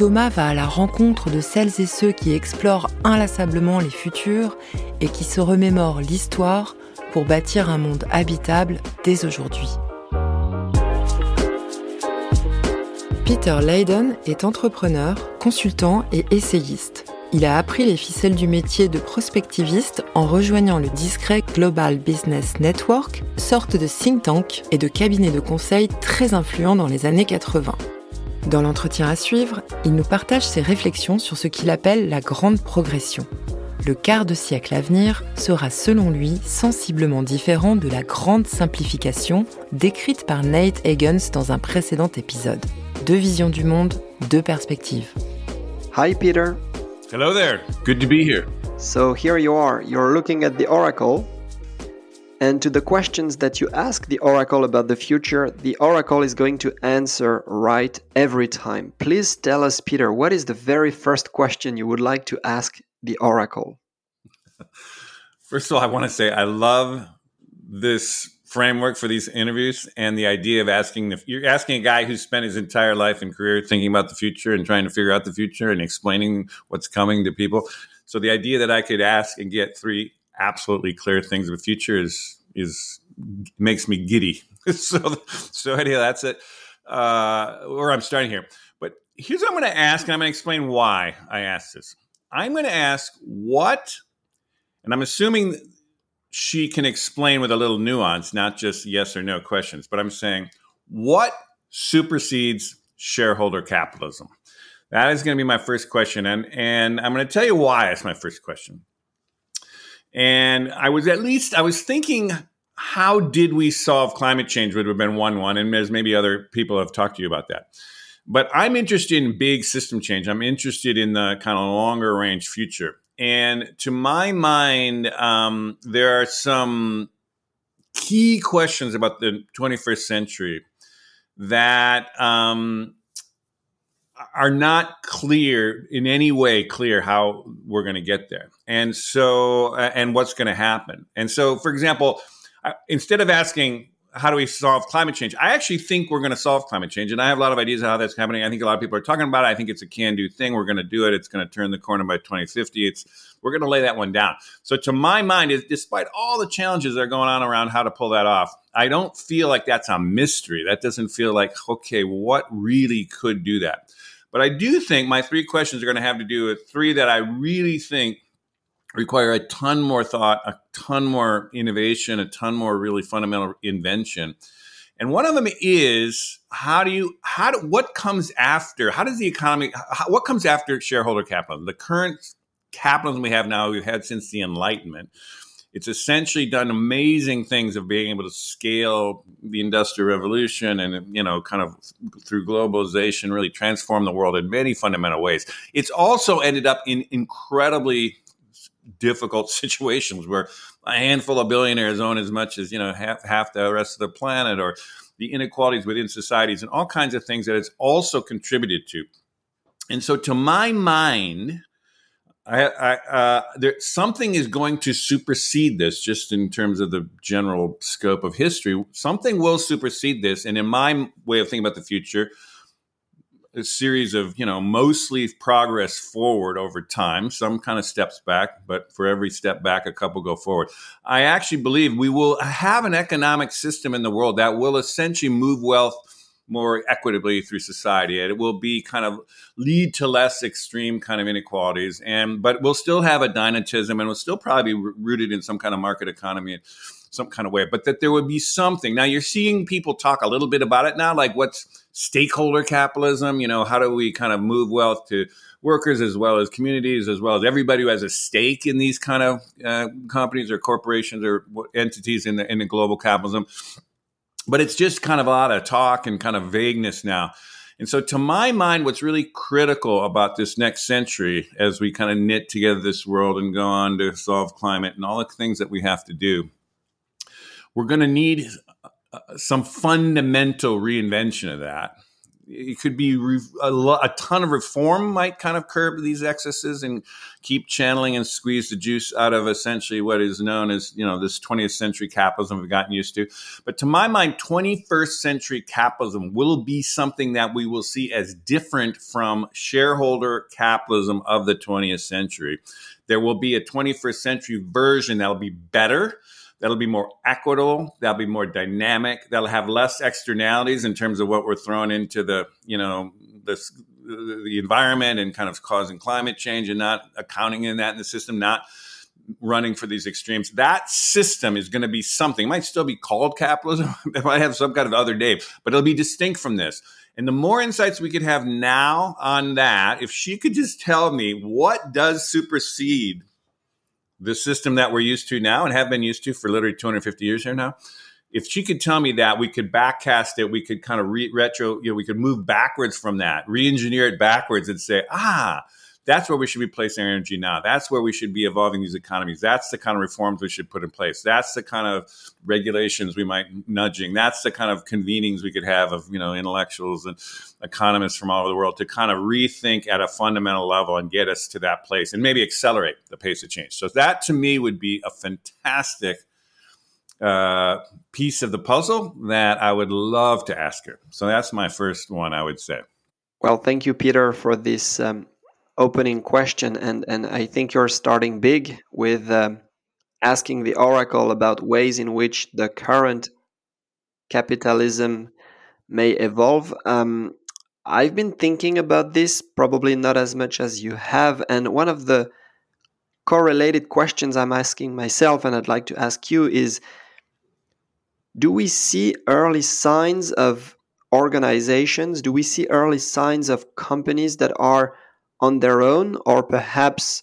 Thomas va à la rencontre de celles et ceux qui explorent inlassablement les futurs et qui se remémorent l'histoire pour bâtir un monde habitable dès aujourd'hui. Peter Leyden est entrepreneur, consultant et essayiste. Il a appris les ficelles du métier de prospectiviste en rejoignant le discret Global Business Network, sorte de think tank et de cabinet de conseil très influent dans les années 80. Dans l'entretien à suivre, il nous partage ses réflexions sur ce qu'il appelle la grande progression. Le quart de siècle à venir sera selon lui sensiblement différent de la grande simplification décrite par Nate Higgins dans un précédent épisode. Deux visions du monde, deux perspectives. Hi Peter. Hello there. Good to be here. So here you are. You're looking at the oracle And to the questions that you ask the Oracle about the future, the Oracle is going to answer right every time. Please tell us, Peter, what is the very first question you would like to ask the Oracle? First of all, I want to say I love this framework for these interviews and the idea of asking you're asking a guy who spent his entire life and career thinking about the future and trying to figure out the future and explaining what's coming to people. So the idea that I could ask and get three absolutely clear things of the future is is makes me giddy. so so anyhow, that's it. Uh, where I'm starting here. But here's what I'm going to ask, and I'm going to explain why I asked this. I'm going to ask what, and I'm assuming she can explain with a little nuance, not just yes or no questions. But I'm saying what supersedes shareholder capitalism. That is going to be my first question, and and I'm going to tell you why it's my first question. And I was at least I was thinking, how did we solve climate change? Would have been one one, and as maybe other people have talked to you about that. But I'm interested in big system change. I'm interested in the kind of longer range future. And to my mind, um, there are some key questions about the 21st century that um, are not clear in any way clear how we're going to get there and so uh, and what's going to happen? And so for example instead of asking how do we solve climate change? I actually think we're going to solve climate change and i have a lot of ideas how that's happening. I think a lot of people are talking about it. I think it's a can do thing. We're going to do it. It's going to turn the corner by 2050 it's we're going to lay that one down. So to my mind is despite all the challenges that are going on around how to pull that off i don't feel like that's a mystery. That doesn't feel like okay what really could do that? But I do think my three questions are going to have to do with three that I really think require a ton more thought, a ton more innovation, a ton more really fundamental invention. And one of them is how do you how do, what comes after? How does the economy how, what comes after shareholder capitalism? The current capitalism we have now we've had since the Enlightenment it's essentially done amazing things of being able to scale the industrial revolution and you know kind of through globalization really transform the world in many fundamental ways it's also ended up in incredibly difficult situations where a handful of billionaires own as much as you know half, half the rest of the planet or the inequalities within societies and all kinds of things that it's also contributed to and so to my mind I, I uh, there something is going to supersede this, just in terms of the general scope of history. Something will supersede this, and in my way of thinking about the future, a series of you know mostly progress forward over time, some kind of steps back, but for every step back, a couple go forward. I actually believe we will have an economic system in the world that will essentially move wealth more equitably through society. And it will be kind of lead to less extreme kind of inequalities. And but we'll still have a dynatism and we'll still probably be rooted in some kind of market economy some kind of way. But that there would be something. Now you're seeing people talk a little bit about it now, like what's stakeholder capitalism? You know, how do we kind of move wealth to workers as well as communities as well as everybody who has a stake in these kind of uh, companies or corporations or entities in the in the global capitalism but it's just kind of a lot of talk and kind of vagueness now. And so, to my mind, what's really critical about this next century as we kind of knit together this world and go on to solve climate and all the things that we have to do, we're going to need uh, some fundamental reinvention of that. It could be a, a, ton of reform might kind of curb these excesses and keep channeling and squeeze the juice out of essentially what is known as you know this 20th century capitalism we've gotten used to. But to my mind 21st century capitalism will be something that we will see as different from shareholder capitalism of the 20th century. There will be a 21st century version that'll be better that'll be more equitable that'll be more dynamic that'll have less externalities in terms of what we're throwing into the you know the, the environment and kind of causing climate change and not accounting in that in the system not running for these extremes. That system is going to be something it might still be called capitalism it might have some kind of other name but it'll be distinct from this. And the more insights we could have now on that if she could just tell me what does supersede the system that we're used to now and have been used to for literally 250 years here now if she could tell me that we could backcast it we could kind of re- retro you know we could move backwards from that re-engineer it backwards and say ah that's where we should be placing our energy now. That's where we should be evolving these economies. That's the kind of reforms we should put in place. That's the kind of regulations we might nudging. That's the kind of convenings we could have of you know intellectuals and economists from all over the world to kind of rethink at a fundamental level and get us to that place and maybe accelerate the pace of change. So that to me would be a fantastic uh, piece of the puzzle that I would love to ask her. So that's my first one, I would say. Well, thank you, Peter, for this um, opening question, and and I think you're starting big with um, asking the oracle about ways in which the current capitalism may evolve. Um, I've been thinking about this, probably not as much as you have, and one of the correlated questions I'm asking myself, and I'd like to ask you, is do we see early signs of organizations? Do we see early signs of companies that are on their own or perhaps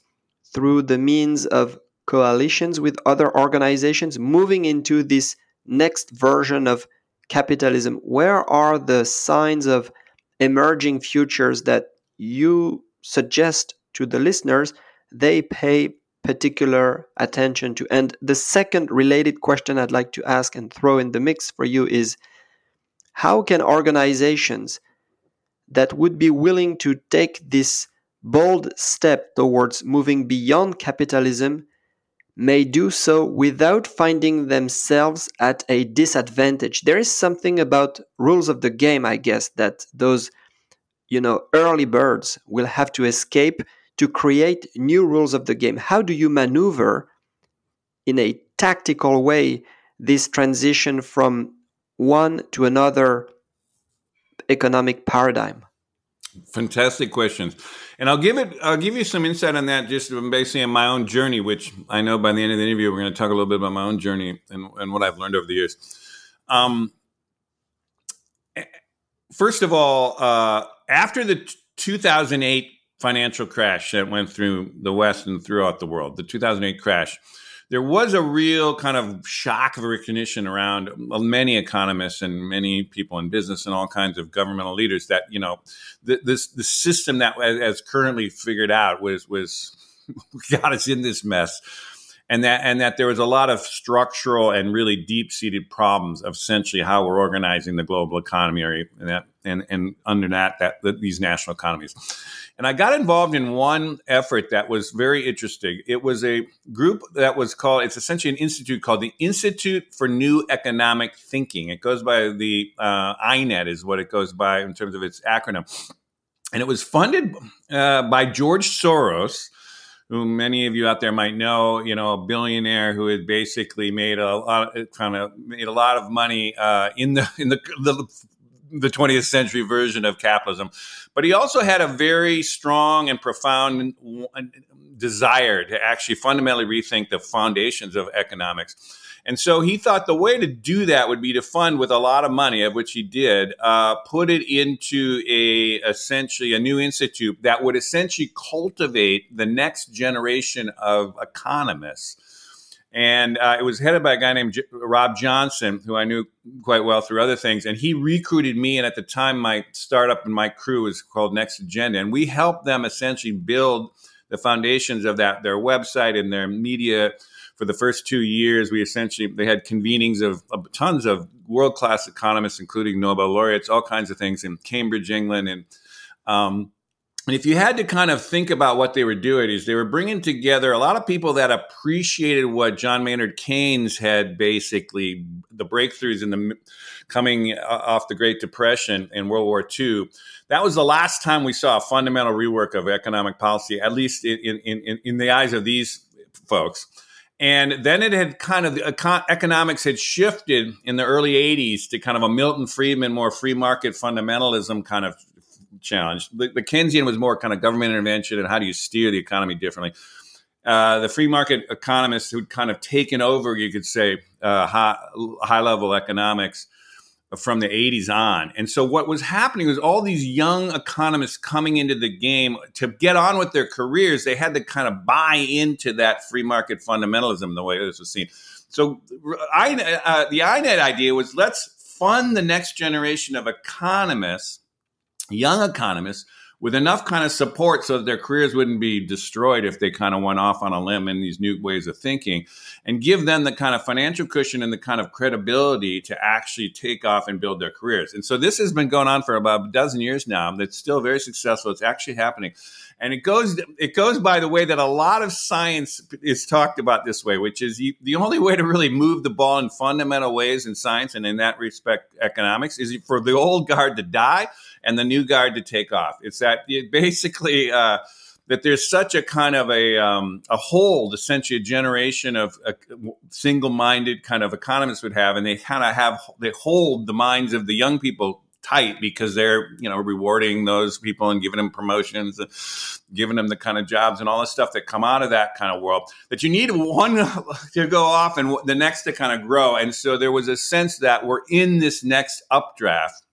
through the means of coalitions with other organizations moving into this next version of capitalism? Where are the signs of emerging futures that you suggest to the listeners? They pay particular attention to. And the second related question i'd like to ask and throw in the mix for you is how can organizations that would be willing to take this bold step towards moving beyond capitalism may do so without finding themselves at a disadvantage. There is something about rules of the game, I guess, that those you know early birds will have to escape to create new rules of the game. How do you maneuver in a tactical way this transition from one to another economic paradigm? Fantastic questions. And I'll give it. I'll give you some insight on that, just basically on my own journey, which I know by the end of the interview we're going to talk a little bit about my own journey and, and what I've learned over the years. Um, first of all, uh, after the 2008 financial crash that went through the West and throughout the world, the 2008 crash, there was a real kind of shock of recognition around uh, many economists and many people in business and all kinds of governmental leaders that you know the, this the system that as currently figured out was was got us in this mess. And that and that there was a lot of structural and really deep seated problems of essentially how we're organizing the global economy and that and, and under that that these national economies and I got involved in one effort that was very interesting. It was a group that was called, it's essentially an institute called the Institute for New Economic Thinking. It goes by the uh, INET, is what it goes by in terms of its acronym. And it was funded uh, by George Soros, who many of you out there might know, you know, a billionaire who had basically made a lot, of, kind of made a lot of money uh, in the in the, the the 20th century version of capitalism. But he also had a very strong and profound desire to actually fundamentally rethink the foundations of economics. And so he thought the way to do that would be to fund with a lot of money, of which he did, uh, put it into a essentially a new institute that would essentially cultivate the next generation of economists And uh, it was headed by a guy named J- Rob Johnson, who I knew quite well through other things. And he recruited me. And at the time, my startup and my crew was called Next Agenda. And we helped them essentially build the foundations of that, their website and their media for the first two years, we essentially they had convenings of, of tons of world class economists, including Nobel laureates, all kinds of things in Cambridge, England, and um, and if you had to kind of think about what they were doing, is they were bringing together a lot of people that appreciated what John Maynard Keynes had basically the breakthroughs in the coming uh, off the Great Depression and World War II. That was the last time we saw a fundamental rework of economic policy, at least in, in, in, in the eyes of these folks. And then it had kind of economics had shifted in the early 80s to kind of a Milton Friedman, more free market fundamentalism kind of challenge. The, the Keynesian was more kind of government intervention and how do you steer the economy differently. Uh, the free market economists who'd kind of taken over, you could say, uh, high, high level economics from the 80s on. And so what was happening was all these young economists coming into the game to get on with their careers, they had to kind of buy into that free market fundamentalism the way this was seen. So I, uh, the INET idea was let's fund the next generation of economists, young economists, with enough kind of support so that their careers wouldn't be destroyed if they kind of went off on a limb in these new ways of thinking and give them the kind of financial cushion and the kind of credibility to actually take off and build their careers. And so this has been going on for about a dozen years now. It's still very successful. It's actually happening. And it goes it goes by the way that a lot of science is talked about this way, which is you, the only way to really move the ball in fundamental ways in science and in that respect economics is for the old guard to die and the new guard to take off. It's that it basically uh, that there's such a kind of a um, a hold, essentially a generation of a single-minded kind of economists would have, and they kind of have they hold the minds of the young people tight because they're you know rewarding those people and giving them promotions and giving them the kind of jobs and all the stuff that come out of that kind of world that you need one to go off and the next to kind of grow and so there was a sense that we're in this next updraft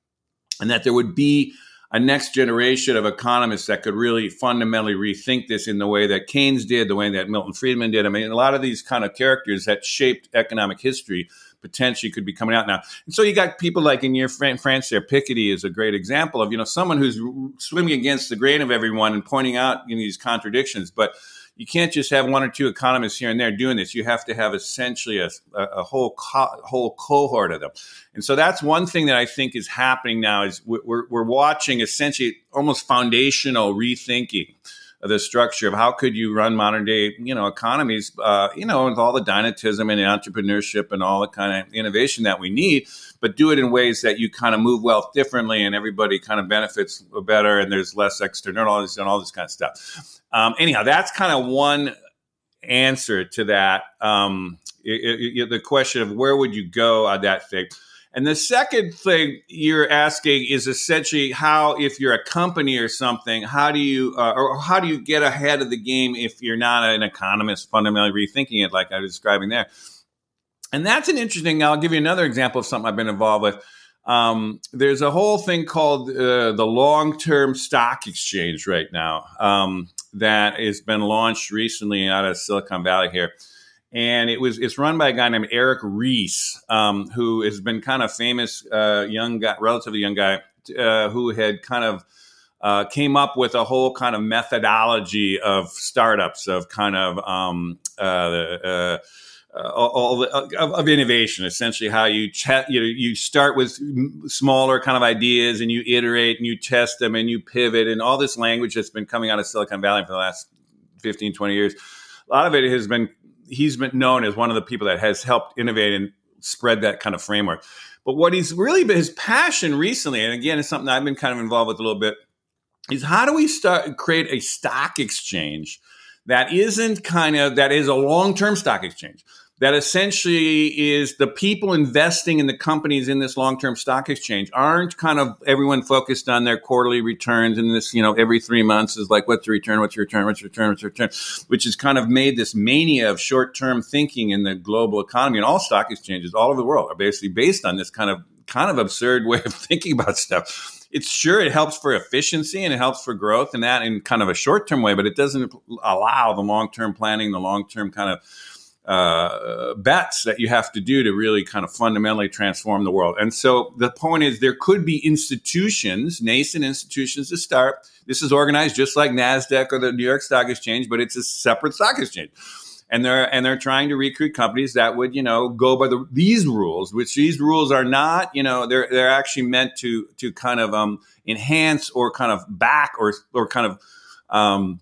and that there would be a next generation of economists that could really fundamentally rethink this in the way that Keynes did, the way that Milton Friedman did. I mean, a lot of these kind of characters that shaped economic history potentially could be coming out now. And so you got people like in your friend France there, Piketty is a great example of, you know, someone who's swimming against the grain of everyone and pointing out you know, these contradictions. But you can't just have one or two economists here and there doing this. You have to have essentially a, a whole co- whole cohort of them. And so that's one thing that I think is happening now is we're, we're watching essentially almost foundational rethinking the structure of how could you run modern day, you know, economies, uh, you know, with all the dynatism and entrepreneurship and all the kind of innovation that we need, but do it in ways that you kind of move wealth differently and everybody kind of benefits better and there's less externalities and all this kind of stuff. Um, anyhow, that's kind of one answer to that. Um, it, it, the question of where would you go on that thing. And the second thing you're asking is essentially how, if you're a company or something, how do you uh, or how do you get ahead of the game if you're not an economist fundamentally rethinking it, like I was describing there. And that's an interesting. I'll give you another example of something I've been involved with. Um, there's a whole thing called uh, the long-term stock exchange right now um, that has been launched recently out of Silicon Valley here and it was it's run by a guy named Eric Ries, um, who has been kind of famous uh, young guy, relatively young guy, uh, who had kind of uh, came up with a whole kind of methodology of startups of kind of um, uh, uh, uh, all, the, of, of, innovation, essentially how you chat, you you start with smaller kind of ideas and you iterate and you test them and you pivot and all this language that's been coming out of Silicon Valley for the last 15, 20 years. A lot of it has been he's been known as one of the people that has helped innovate and spread that kind of framework. But what he's really been his passion recently, and again, it's something I've been kind of involved with a little bit, is how do we start create a stock exchange that isn't kind of that is a long term stock exchange that essentially is the people investing in the companies in this long-term stock exchange aren't kind of everyone focused on their quarterly returns and this, you know, every three months is like, what's the return? What's your return? What's your return? What's your return? Which has kind of made this mania of short-term thinking in the global economy and all stock exchanges all over the world are basically based on this kind of kind of absurd way of thinking about stuff it's sure it helps for efficiency and it helps for growth and that in kind of a short term way, but it doesn't allow the long term planning, the long term kind of uh, bets that you have to do to really kind of fundamentally transform the world. And so the point is, there could be institutions, nascent institutions to start. This is organized just like NASDAQ or the New York Stock Exchange, but it's a separate stock exchange. And they're and they're trying to recruit companies that would you know go by the these rules, which these rules are not you know they're they're actually meant to to kind of um, enhance or kind of back or or kind of um,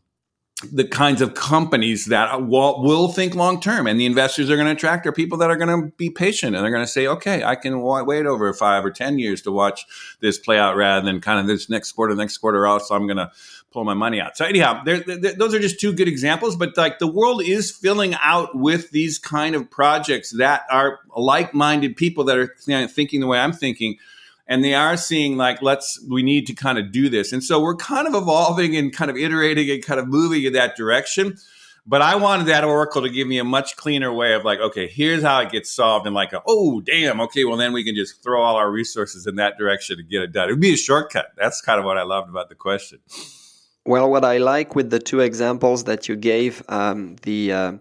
the kinds of companies that will, will think long term and the investors are going to attract are people that are going to be patient and they're going to say okay i can wait over five or ten years to watch this play out rather than kind of this next quarter next quarter out so i'm going to pull my money out. So anyhow they're, they're, those are just two good examples but like the world is filling out with these kind of projects that are like-minded people that are thinking the way i'm thinking and they are seeing like let's we need to kind of do this. And so we're kind of evolving and kind of iterating and kind of moving in that direction. But i wanted that oracle to give me a much cleaner way of like okay here's how it gets solved and like oh damn okay well then we can just throw all our resources in that direction to get it done. It would be a shortcut. That's kind of what i loved about the question. Well what i like with the two examples that you gave um, the uh,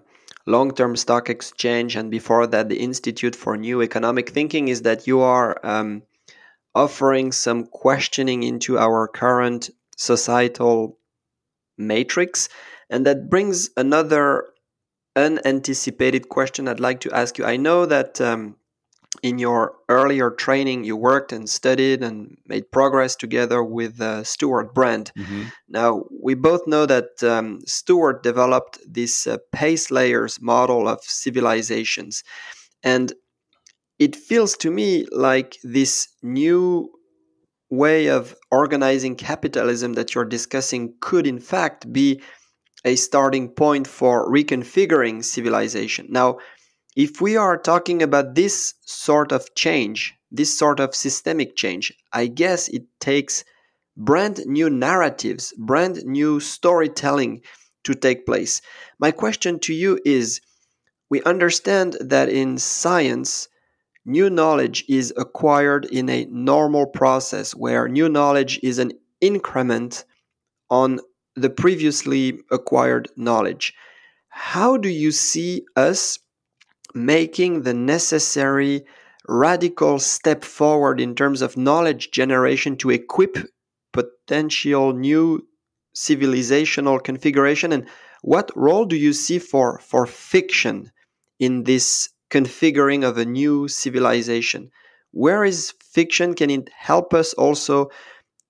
long-term stock exchange and before that the institute for new economic thinking is that you are um, offering some questioning into our current societal matrix. And that brings another unanticipated question I'd like to ask you. I know that um, in your earlier training, you worked and studied and made progress together with uh, Stewart Brand. Mm-hmm. Now, we both know that um, Stewart developed this uh, PACE layers model of civilizations. And it feels to me like this new way of organizing capitalism that you're discussing could, in fact, be a starting point for reconfiguring civilization. Now, if we are talking about this sort of change, this sort of systemic change, I guess it takes brand new narratives, brand new storytelling to take place. My question to you is we understand that in science, New knowledge is acquired in a normal process where new knowledge is an increment on the previously acquired knowledge. How do you see us making the necessary radical step forward in terms of knowledge generation to equip potential new civilizational configuration? And what role do you see for, for fiction in this configuring of a new civilization. Where is fiction? Can it help us also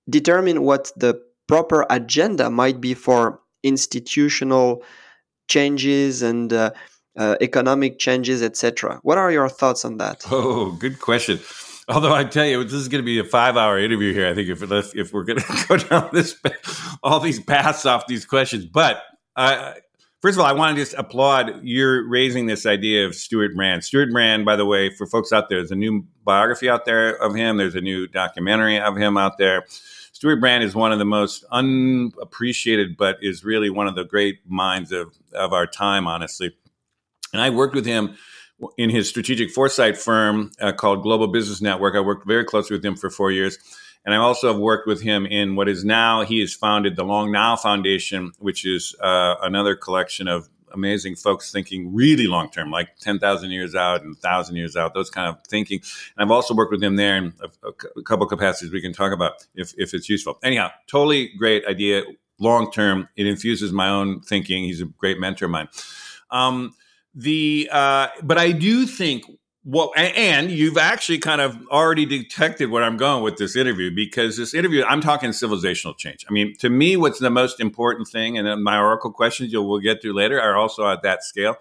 determine what the proper agenda might be for institutional changes and uh, uh, economic changes, etc.? What are your thoughts on that? Oh, good question. Although I tell you, this is going to be a five-hour interview here. I think if if we're going to go down this all these paths off these questions, but I First of all, I want to just applaud you're raising this idea of Stewart Brand. Stewart Brand, by the way, for folks out there, there's a new biography out there of him. There's a new documentary of him out there. Stewart Brand is one of the most unappreciated, but is really one of the great minds of, of our time, honestly. And I worked with him in his strategic foresight firm uh, called Global Business Network. I worked very closely with him for four years. And I also have worked with him in what is now, he has founded the Long Now Foundation, which is uh, another collection of amazing folks thinking really long term, like 10,000 years out and 1,000 years out, those kind of thinking. And I've also worked with him there in a, a couple capacities we can talk about if, if it's useful. Anyhow, totally great idea. Long term, it infuses my own thinking. He's a great mentor of mine. Um, the uh, but I do think well, and you've actually kind of already detected where I'm going with this interview because this interview, I'm talking civilizational change. I mean, to me, what's the most important thing, and my oracle questions you'll we'll get to later are also at that scale.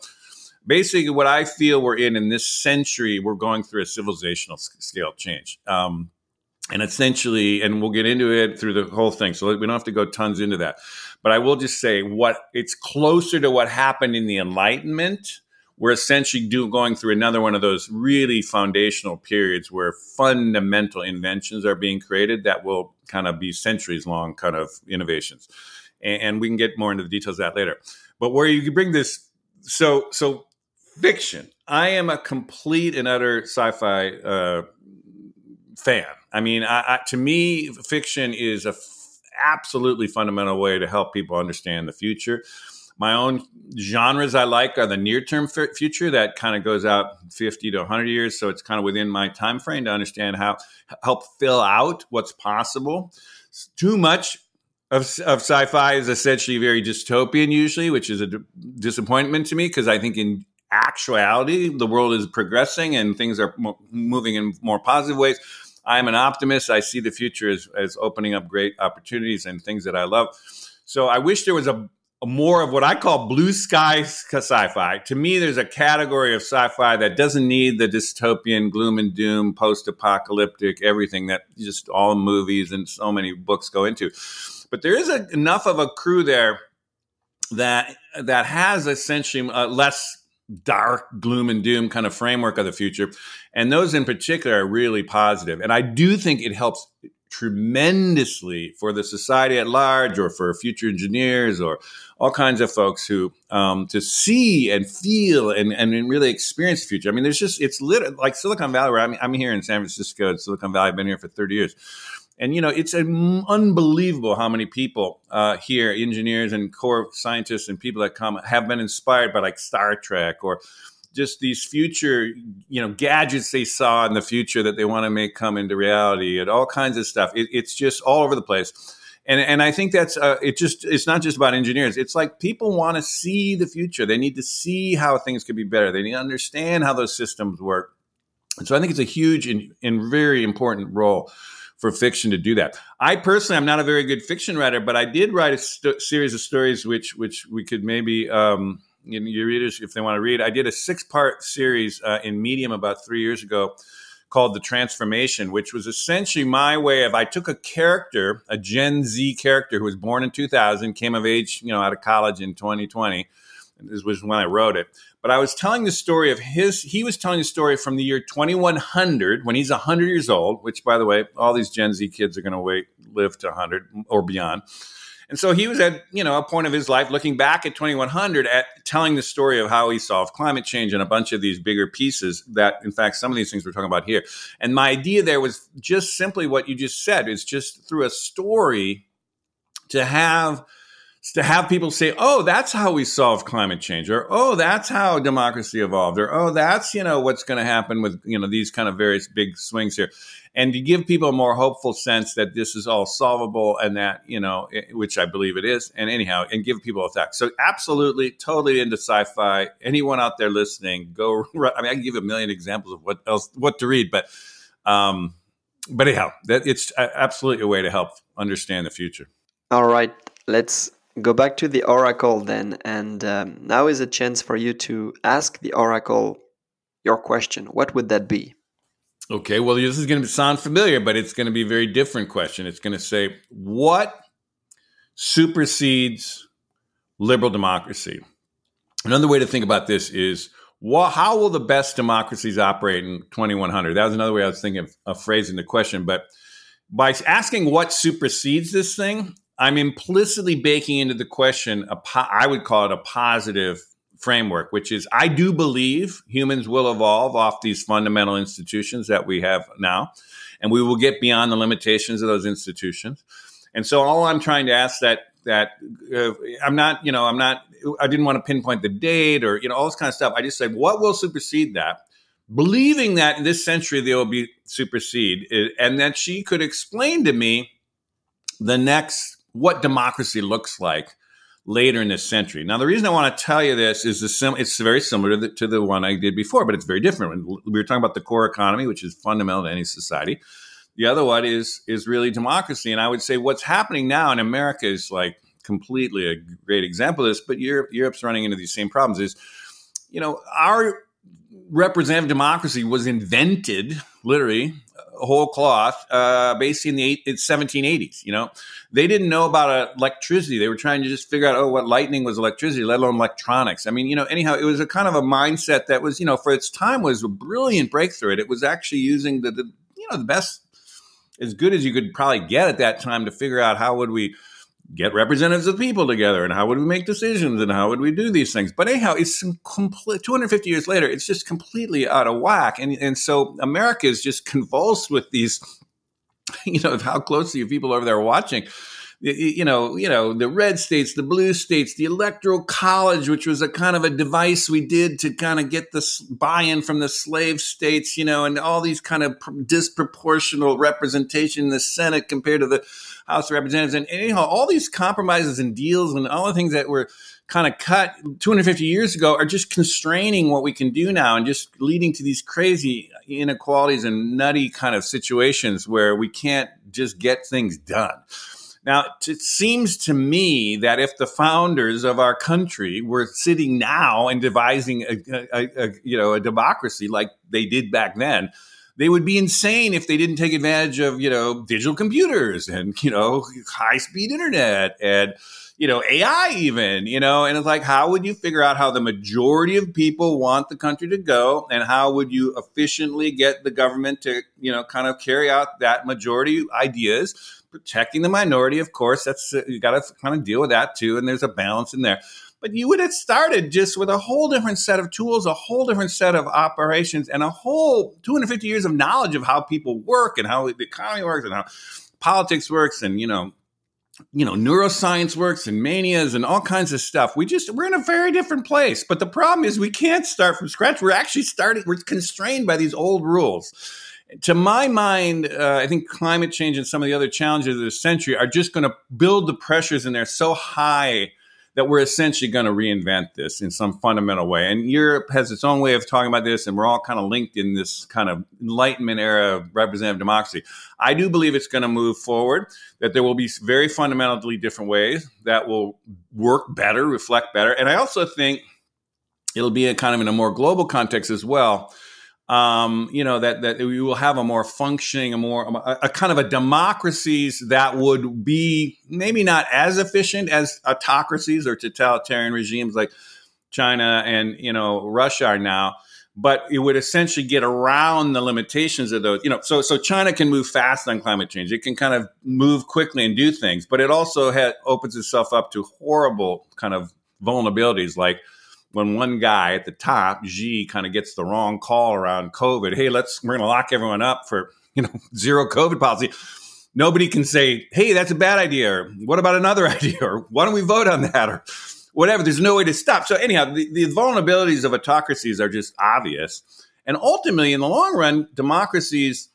Basically, what I feel we're in in this century, we're going through a civilizational scale change. Um, and essentially, and we'll get into it through the whole thing. So we don't have to go tons into that. But I will just say what it's closer to what happened in the Enlightenment we're essentially do, going through another one of those really foundational periods where fundamental inventions are being created that will kind of be centuries long kind of innovations. And, and we can get more into the details of that later. But where you bring this, so so fiction. I am a complete and utter sci-fi uh, fan. I mean, I, I, to me, fiction is a f- absolutely fundamental way to help people understand the future My own genres I like are the near term f- future that kind of goes out 50 to 100 years. So it's kind of within my time frame to understand how help fill out what's possible. Too much of, of sci-fi is essentially very dystopian usually, which is a d- disappointment to me because I think in actuality the world is progressing and things are mo- moving in more positive ways. I'm an optimist. I see the future as, as opening up great opportunities and things that I love. So I wish there was a more of what I call blue sky sci-fi. To me, there's a category of sci-fi that doesn't need the dystopian gloom and doom, post-apocalyptic, everything that just all movies and so many books go into. But there is a, enough of a crew there that that has essentially less dark gloom and doom kind of framework of the future and those in particular are really positive and i do think it helps tremendously for the society at large or for future engineers or all kinds of folks who um, to see and feel and, and really experience the future. I mean, there's just, it's lit like Silicon Valley, where I'm, I'm here in San Francisco, Silicon Valley, I've been here for 30 years. And, you know, it's unbelievable how many people uh, here, engineers and core scientists and people that come have been inspired by like Star Trek or just these future, you know, gadgets they saw in the future that they want to make come into reality and all kinds of stuff. It, it's just all over the place. And, and I think that's uh, it. Just it's not just about engineers. It's like people want to see the future. They need to see how things could be better. They need to understand how those systems work. And so I think it's a huge and, and very important role for fiction to do that. I personally, I'm not a very good fiction writer, but I did write a st- series of stories which which we could maybe um, your readers, if they want to read, I did a six part series uh, in Medium about three years ago called The Transformation, which was essentially my way of I took a character, a Gen Z character who was born in 2000, came of age, you know, out of college in 2020. This was when I wrote it. But I was telling the story of his, he was telling the story from the year 2100 when he's 100 years old, which, by the way, all these Gen Z kids are going to wait, live to 100 or beyond. And so he was at, you know, a point of his life looking back at 2100 at telling the story of how he solved climate change and a bunch of these bigger pieces that, in fact, some of these things we're talking about here. And my idea there was just simply what you just said is just through a story to have – to have people say, "Oh, that's how we solve climate change," or "Oh, that's how democracy evolved," or "Oh, that's you know what's going to happen with you know these kind of various big swings here," and to give people a more hopeful sense that this is all solvable and that you know, which I believe it is, and anyhow, and give people a fact. So, absolutely, totally into sci-fi. Anyone out there listening, go. I mean, I can give a million examples of what else what to read, but. Um, but anyhow, that it's absolutely a way to help understand the future. All right, let's go back to the oracle then and um, now is a chance for you to ask the oracle your question. What would that be? Okay well this is going to sound familiar but it's going to be a very different question. It's going to say what supersedes liberal democracy? Another way to think about this is what, how will the best democracies operate in 2100 that was another way i was thinking of, of phrasing the question but by asking what supersedes this thing I'm implicitly baking into the question, a po- I would call it a positive framework, which is I do believe humans will evolve off these fundamental institutions that we have now, and we will get beyond the limitations of those institutions. And so, all I'm trying to ask that that uh, I'm not, you know, I'm not, I didn't want to pinpoint the date or you know all this kind of stuff. I just said what will supersede that, believing that in this century they will be supersede, and that she could explain to me the next what democracy looks like later in this century. Now, the reason I want to tell you this is the sim- it's very similar to the, to the one I did before, but it's very different. We were talking about the core economy, which is fundamental to any society. The other one is is really democracy, and I would say what's happening now in America is like completely a great example of this. But Europe, Europe's running into these same problems. Is you know our representative democracy was invented literally whole cloth, uh, basically in the eight, 1780s. You know, they didn't know about electricity. They were trying to just figure out, oh, what lightning was electricity, let alone electronics. I mean, you know, anyhow, it was a kind of a mindset that was, you know, for its time was a brilliant breakthrough. It was actually using the, the you know, the best, as good as you could probably get at that time to figure out how would we get representatives of people together and how would we make decisions and how would we do these things? But anyhow it's complete 250 years later it's just completely out of whack. And, and so america is just convulsed with these you know how closely people over there watching. You know, you know, the red states, the blue states, the electoral college, which was a kind of a device we did to kind of get the buy-in from the slave states, you know, and all these kind of disproportional representation in the Senate compared to the House of Representatives, and, and anyhow, all these compromises and deals and all the things that were kind of cut 250 years ago are just constraining what we can do now and just leading to these crazy inequalities and nutty kind of situations where we can't just get things done. Now, it seems to me that if the founders of our country were sitting now and devising a, a, a, you know a democracy like they did back then, they would be insane if they didn't take advantage of you know digital computers and you know high speed internet and you know AI even you know and it's like how would you figure out how the majority of people want the country to go and how would you efficiently get the government to you know kind of carry out that majority ideas protecting the minority, of course, that's you got to kind of deal with that too. And there's a balance in there. But you would have started just with a whole different set of tools, a whole different set of operations, and a whole 250 years of knowledge of how people work and how the economy works and how politics works and you know you know neuroscience works and manias and all kinds of stuff. We just we're in a very different place. But the problem is we can't start from scratch. We're actually starting we're constrained by these old rules. To my mind, uh, I think climate change and some of the other challenges of the century are just going to build the pressures in there so high that we're essentially going to reinvent this in some fundamental way. And Europe has its own way of talking about this, and we're all kind of linked in this kind of Enlightenment era of representative democracy. I do believe it's going to move forward, that there will be very fundamentally different ways that will work better, reflect better. And I also think it'll be a kind of in a more global context as well um, you know that that we will have a more functioning, a more a, a, kind of a democracies that would be maybe not as efficient as autocracies or totalitarian regimes like China and you know Russia are now, but it would essentially get around the limitations of those. You know, so so China can move fast on climate change; it can kind of move quickly and do things, but it also ha- opens itself up to horrible kind of vulnerabilities like when one guy at the top, Xi, kind of gets the wrong call around COVID. Hey, let's we're going to lock everyone up for you know zero COVID policy. Nobody can say, "Hey, that's a bad idea," or "What about another idea?" or "Why don't we vote on that?" or whatever. There's no way to stop. So anyhow, the, the vulnerabilities of autocracies are just obvious, and ultimately, in the long run, democracies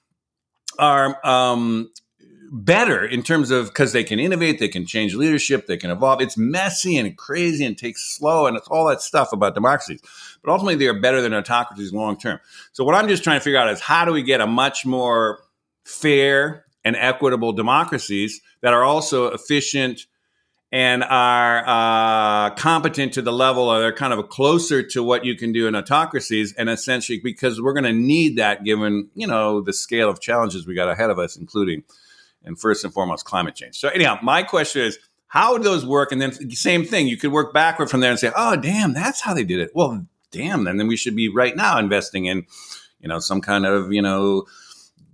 are um, better in terms of because they can innovate, they can change leadership, they can evolve. It's messy and crazy and takes slow, and it's all that stuff about democracies. But ultimately, they are better than autocracies long term. So, what I'm just trying to figure out is how do we get a much more fair and equitable democracies that are also efficient and are uh, competent to the level or they're kind of closer to what you can do in autocracies and essentially because we're going to need that given you know the scale of challenges we got ahead of us including and first and foremost climate change. So anyhow, my question is how do those work? And then same thing, you could work backward from there and say, oh damn, that's how they did it. Well, damn, then then we should be right now investing in, you know, some kind of you know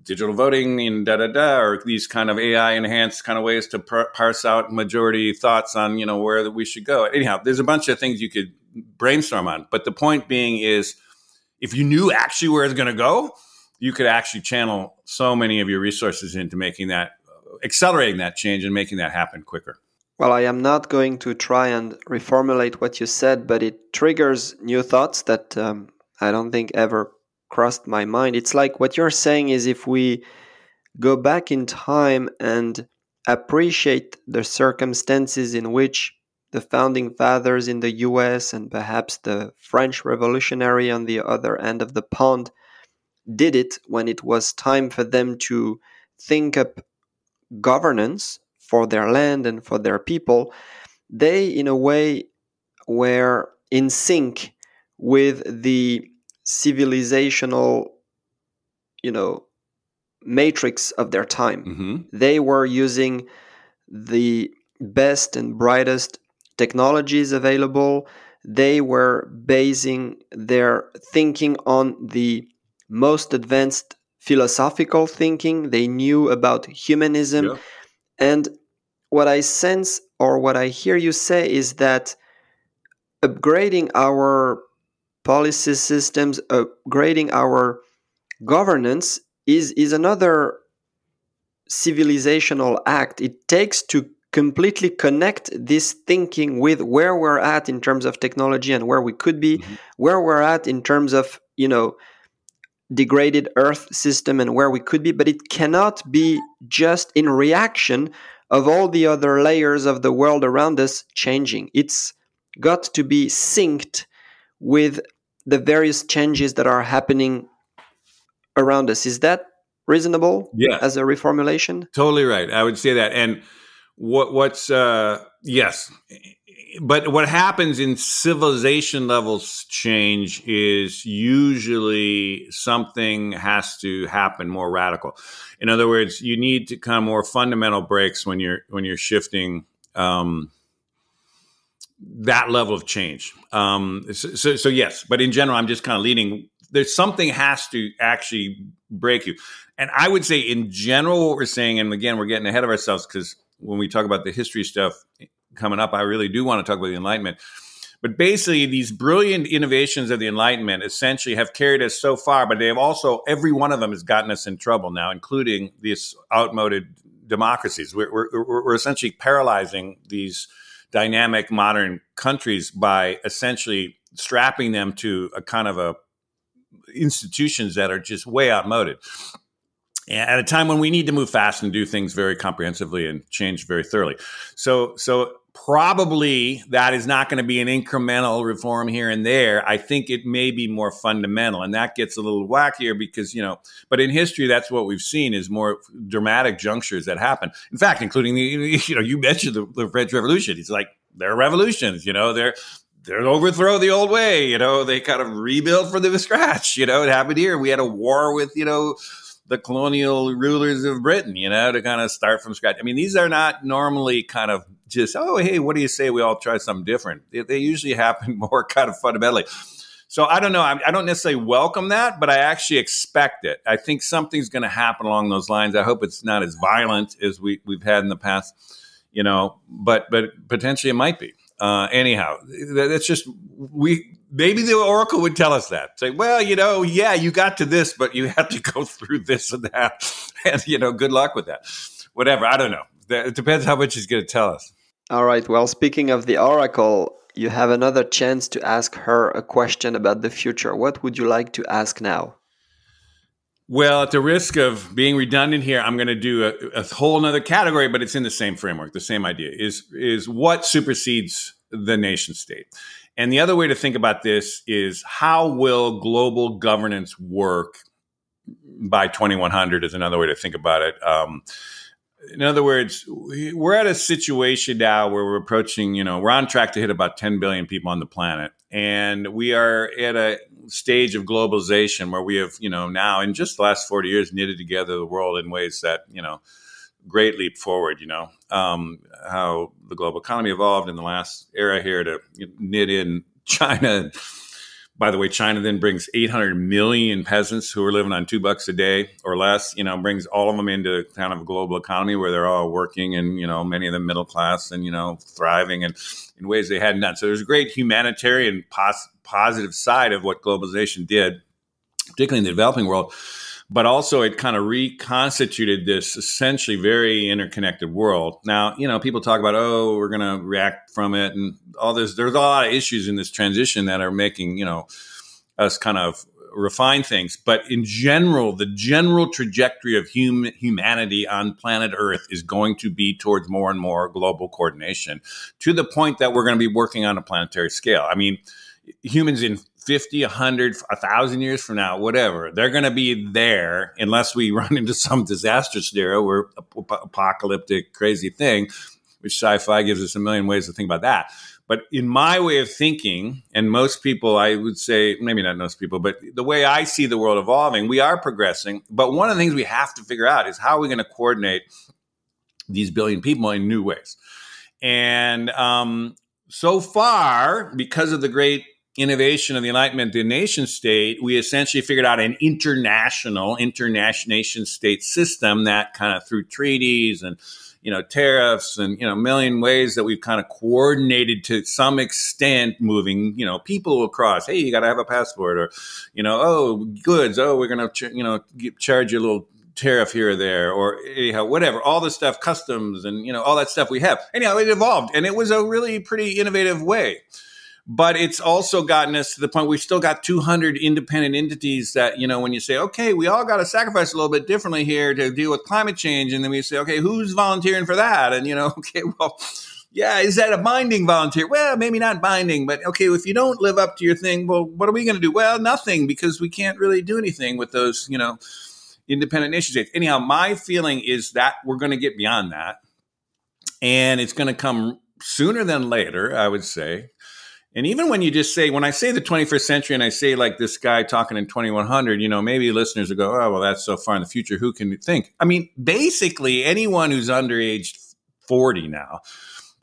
digital voting and da da da, or these kind of AI enhanced kind of ways to par- parse out majority thoughts on you know where that we should go. Anyhow, there's a bunch of things you could brainstorm on, but the point being is, if you knew actually where it's going to go, you could actually channel so many of your resources into making that accelerating that change and making that happen quicker. Well, I am not going to try and reformulate what you said, but it triggers new thoughts that um, I don't think ever crossed my mind. It's like what you're saying is if we go back in time and appreciate the circumstances in which the founding fathers in the US and perhaps the French revolutionary on the other end of the pond did it when it was time for them to think up governance for their land and for their people, they, in a way, were in sync with the civilizational, you know, matrix of their time. Mm-hmm. They were using the best and brightest technologies available. They were basing their thinking on the most advanced philosophical thinking, they knew about humanism. Yeah. And what I sense or what I hear you say is that upgrading our policy systems, upgrading our governance is, is another civilizational act. It takes to completely connect this thinking with where we're at in terms of technology and where we could be, mm-hmm. where we're at in terms of, you know, degraded earth system and where we could be, but it cannot be just in reaction of all the other layers of the world around us changing. It's got to be synced with the various changes that are happening around us. Is that reasonable yeah. as a reformulation? Totally right. I would say that. And what what's uh yes. But what happens in civilization levels change is usually something has to happen more radical. In other words, you need to kind of more fundamental breaks when you're when you're shifting um, that level of change. Um, so, so, so, yes, but in general, I'm just kind of leading. There's something has to actually break you, and I would say in general, what we're saying, and again, we're getting ahead of ourselves because when we talk about the history stuff coming up, I really do want to talk about the Enlightenment. But basically, these brilliant innovations of the Enlightenment essentially have carried us so far, but they have also, every one of them has gotten us in trouble now, including these outmoded democracies. We're, we're, we're essentially paralyzing these dynamic modern countries by essentially strapping them to a kind of a institutions that are just way outmoded. At a time when we need to move fast and do things very comprehensively and change very thoroughly. So, so probably that is not going to be an incremental reform here and there. I think it may be more fundamental, and that gets a little wackier because you know. But in history, that's what we've seen is more dramatic junctures that happen. In fact, including the you know you mentioned the, the French Revolution. It's like they're revolutions. You know they're they're overthrow the old way. You know they kind of rebuild from the scratch. You know it happened here. We had a war with you know the colonial rulers of Britain, you know, to kind of start from scratch. I mean, these are not normally kind of just, oh, hey, what do you say we all try something different? They, they usually happen more kind of fundamentally. So I don't know. I, I, don't necessarily welcome that, but I actually expect it. I think something's going to happen along those lines. I hope it's not as violent as we, we've had in the past, you know, but but potentially it might be. Uh, anyhow, that's just we maybe the oracle would tell us that. Say, well, you know, yeah, you got to this, but you have to go through this and that, and you know, good luck with that. Whatever. I don't know. It depends how much he's going to tell us. All right. Well, speaking of the oracle, you have another chance to ask her a question about the future. What would you like to ask now? Well, at the risk of being redundant here, I'm going to do a, a whole other category, but it's in the same framework. The same idea is is what supersedes the nation state. And the other way to think about this is how will global governance work by 2100 is another way to think about it. Um, in other words, we're at a situation now where we're approaching, you know, we're on track to hit about 10 billion people on the planet. And we are at a stage of globalization where we have, you know, now in just the last 40 years knitted together the world in ways that, you know, great leap forward, you know, um, how the global economy evolved in the last era here to knit in China by the way, China then brings 800 million peasants who are living on two bucks a day or less, you know, brings all of them into kind of a global economy where they're all working and, you know, many of them middle class and, you know, thriving and in ways they hadn't done. So there's a great humanitarian pos- positive side of what globalization did, particularly in the developing world but also it kind of reconstituted this essentially very interconnected world. Now, you know, people talk about, oh, we're going to react from it and all this. There's a lot of issues in this transition that are making, you know, us kind of refine things. But in general, the general trajectory of hum- humanity on planet Earth is going to be towards more and more global coordination to the point that we're going to be working on a planetary scale. I mean, humans in 50, 100, 1,000 years from now, whatever, they're going to be there unless we run into some disaster scenario or apocalyptic crazy thing, which sci fi gives us a million ways to think about that. But in my way of thinking, and most people, I would say, maybe not most people, but the way I see the world evolving, we are progressing. But one of the things we have to figure out is how are we going to coordinate these billion people in new ways? And um, so far, because of the great innovation of the Enlightenment, the nation state, we essentially figured out an international, international nation state system that kind of through treaties and you know tariffs and you know million ways that we've kind of coordinated to some extent moving you know people across hey you got to have a passport or you know oh goods oh we're going to you know charge you a little tariff here or there, or anyhow, whatever, all the stuff, customs and, you know, all that stuff we have. Anyhow, it evolved and it was a really pretty innovative way. But it's also gotten us to the point we've still got 200 independent entities that, you know, when you say, okay, we all got to sacrifice a little bit differently here to deal with climate change. And then we say, okay, who's volunteering for that? And, you know, okay, well, yeah, is that a binding volunteer? Well, maybe not binding, but okay, if you don't live up to your thing, well, what are we going to do? Well, nothing because we can't really do anything with those, you know, independent initiatives. Anyhow, my feeling is that we're going to get beyond that. And it's going to come sooner than later, I would say. And even when you just say, when I say the 21st century and I say like this guy talking in 2100, you know, maybe listeners will go, oh, well, that's so far in the future. Who can think? I mean, basically, anyone who's under age 40 now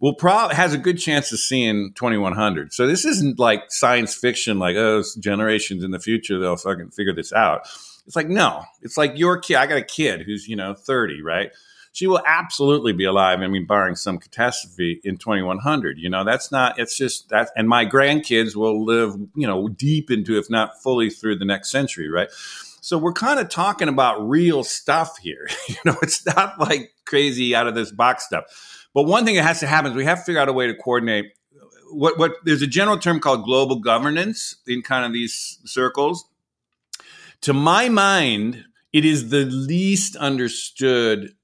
will probably has a good chance of seeing 2100. So this isn't like science fiction, like, oh, generations in the future, they'll fucking figure this out. It's like, no, it's like your kid. I got a kid who's, you know, 30, right? She will absolutely be alive. I mean, barring some catastrophe in 2100. You know, that's not, it's just that. And my grandkids will live, you know, deep into, if not fully through the next century, right? So we're kind of talking about real stuff here. you know, it's not like crazy out of this box stuff. But one thing that has to happen is we have to figure out a way to coordinate. What what there's a general term called global governance in kind of these circles. To my mind, it is the least understood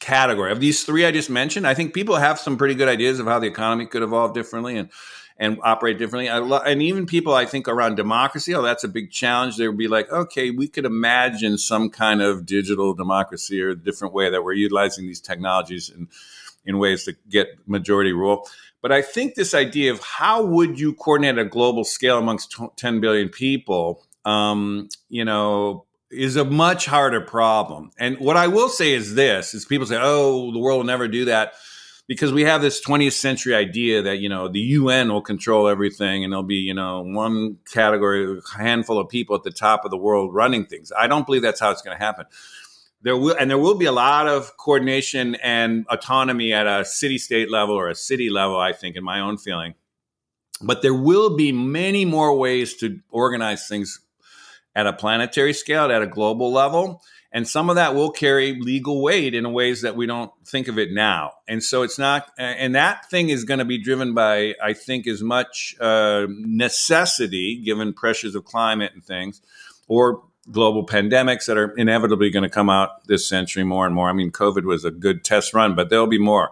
category of these three I just mentioned. I think people have some pretty good ideas of how the economy could evolve differently and and operate differently. And even people, I think, around democracy, oh, that's a big challenge. They would be like, okay, we could imagine some kind of digital democracy or a different way that we're utilizing these technologies in, in ways to get majority rule. But I think this idea of how would you coordinate a global scale amongst 10 billion people, um, you know, is a much harder problem. And what I will say is this: is people say, "Oh, the world will never do that." because we have this 20th century idea that you know the UN will control everything and there'll be you know one category a handful of people at the top of the world running things. I don't believe that's how it's going to happen. There will and there will be a lot of coordination and autonomy at a city state level or a city level I think in my own feeling. But there will be many more ways to organize things at a planetary scale at a global level and some of that will carry legal weight in ways that we don't think of it now. And so it's not and that thing is going to be driven by i think as much uh, necessity given pressures of climate and things or global pandemics that are inevitably going to come out this century more and more. I mean covid was a good test run but there'll be more.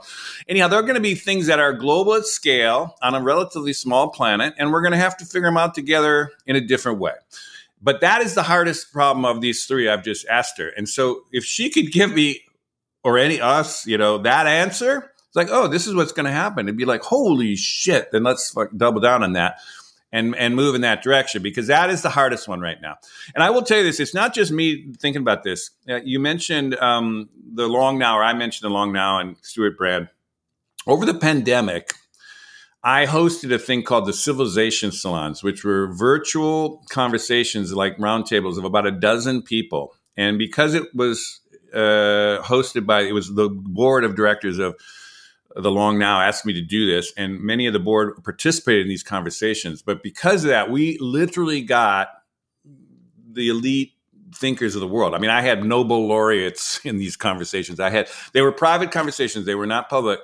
Anyhow there are going to be things that are global at scale on a relatively small planet and we're going to have to figure them out together in a different way but that is the hardest problem of these three I've just asked her. And so if she could give me or any us, you know, that answer, it's like, oh, this is what's going to happen. It'd be like, holy shit. Then let's double down on that and and move in that direction because that is the hardest one right now. And I will tell you this: it's not just me thinking about this. Uh, you mentioned um, the long now, or I mentioned the long now, and Stewart Brand over the pandemic. I hosted a thing called the Civilization Salons, which were virtual conversations like roundtables of about a dozen people. And because it was uh, hosted by, it was the board of directors of the Long Now asked me to do this, and many of the board participated in these conversations. But because of that, we literally got the elite thinkers of the world. I mean, I had Nobel laureates in these conversations. I had they were private conversations; they were not public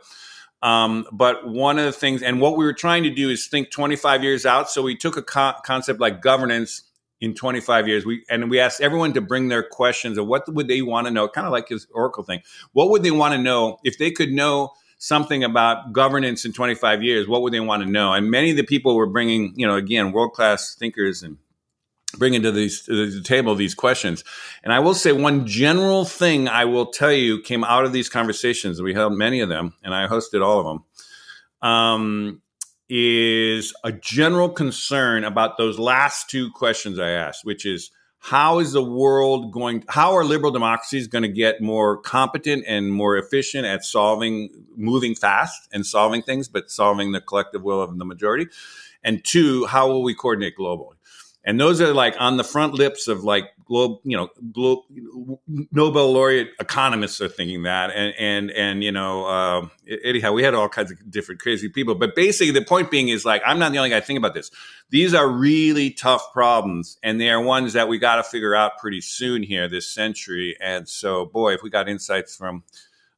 um, but one of the things, and what we were trying to do is think 25 years out. So we took a co- concept like governance in 25 years. We and we asked everyone to bring their questions of what would they want to know, kind of like his Oracle thing. What would they want to know if they could know something about governance in 25 years? What would they want to know? And many of the people were bringing, you know, again, world class thinkers and bringing to, these, to the table these questions. And I will say one general thing I will tell you came out of these conversations. We held many of them, and I hosted all of them. Um, is a general concern about those last two questions I asked, which is how is the world going how are liberal democracies going to get more competent and more efficient at solving moving fast and solving things but solving the collective will of the majority and two how will we coordinate globally and those are like on the front lips of like global, you know, global, Nobel laureate economists are thinking that, and and and you know, uh, anyhow, we had all kinds of different crazy people. But basically, the point being is like, I'm not the only guy thinking about this. These are really tough problems, and they are ones that we got to figure out pretty soon here this century. And so, boy, if we got insights from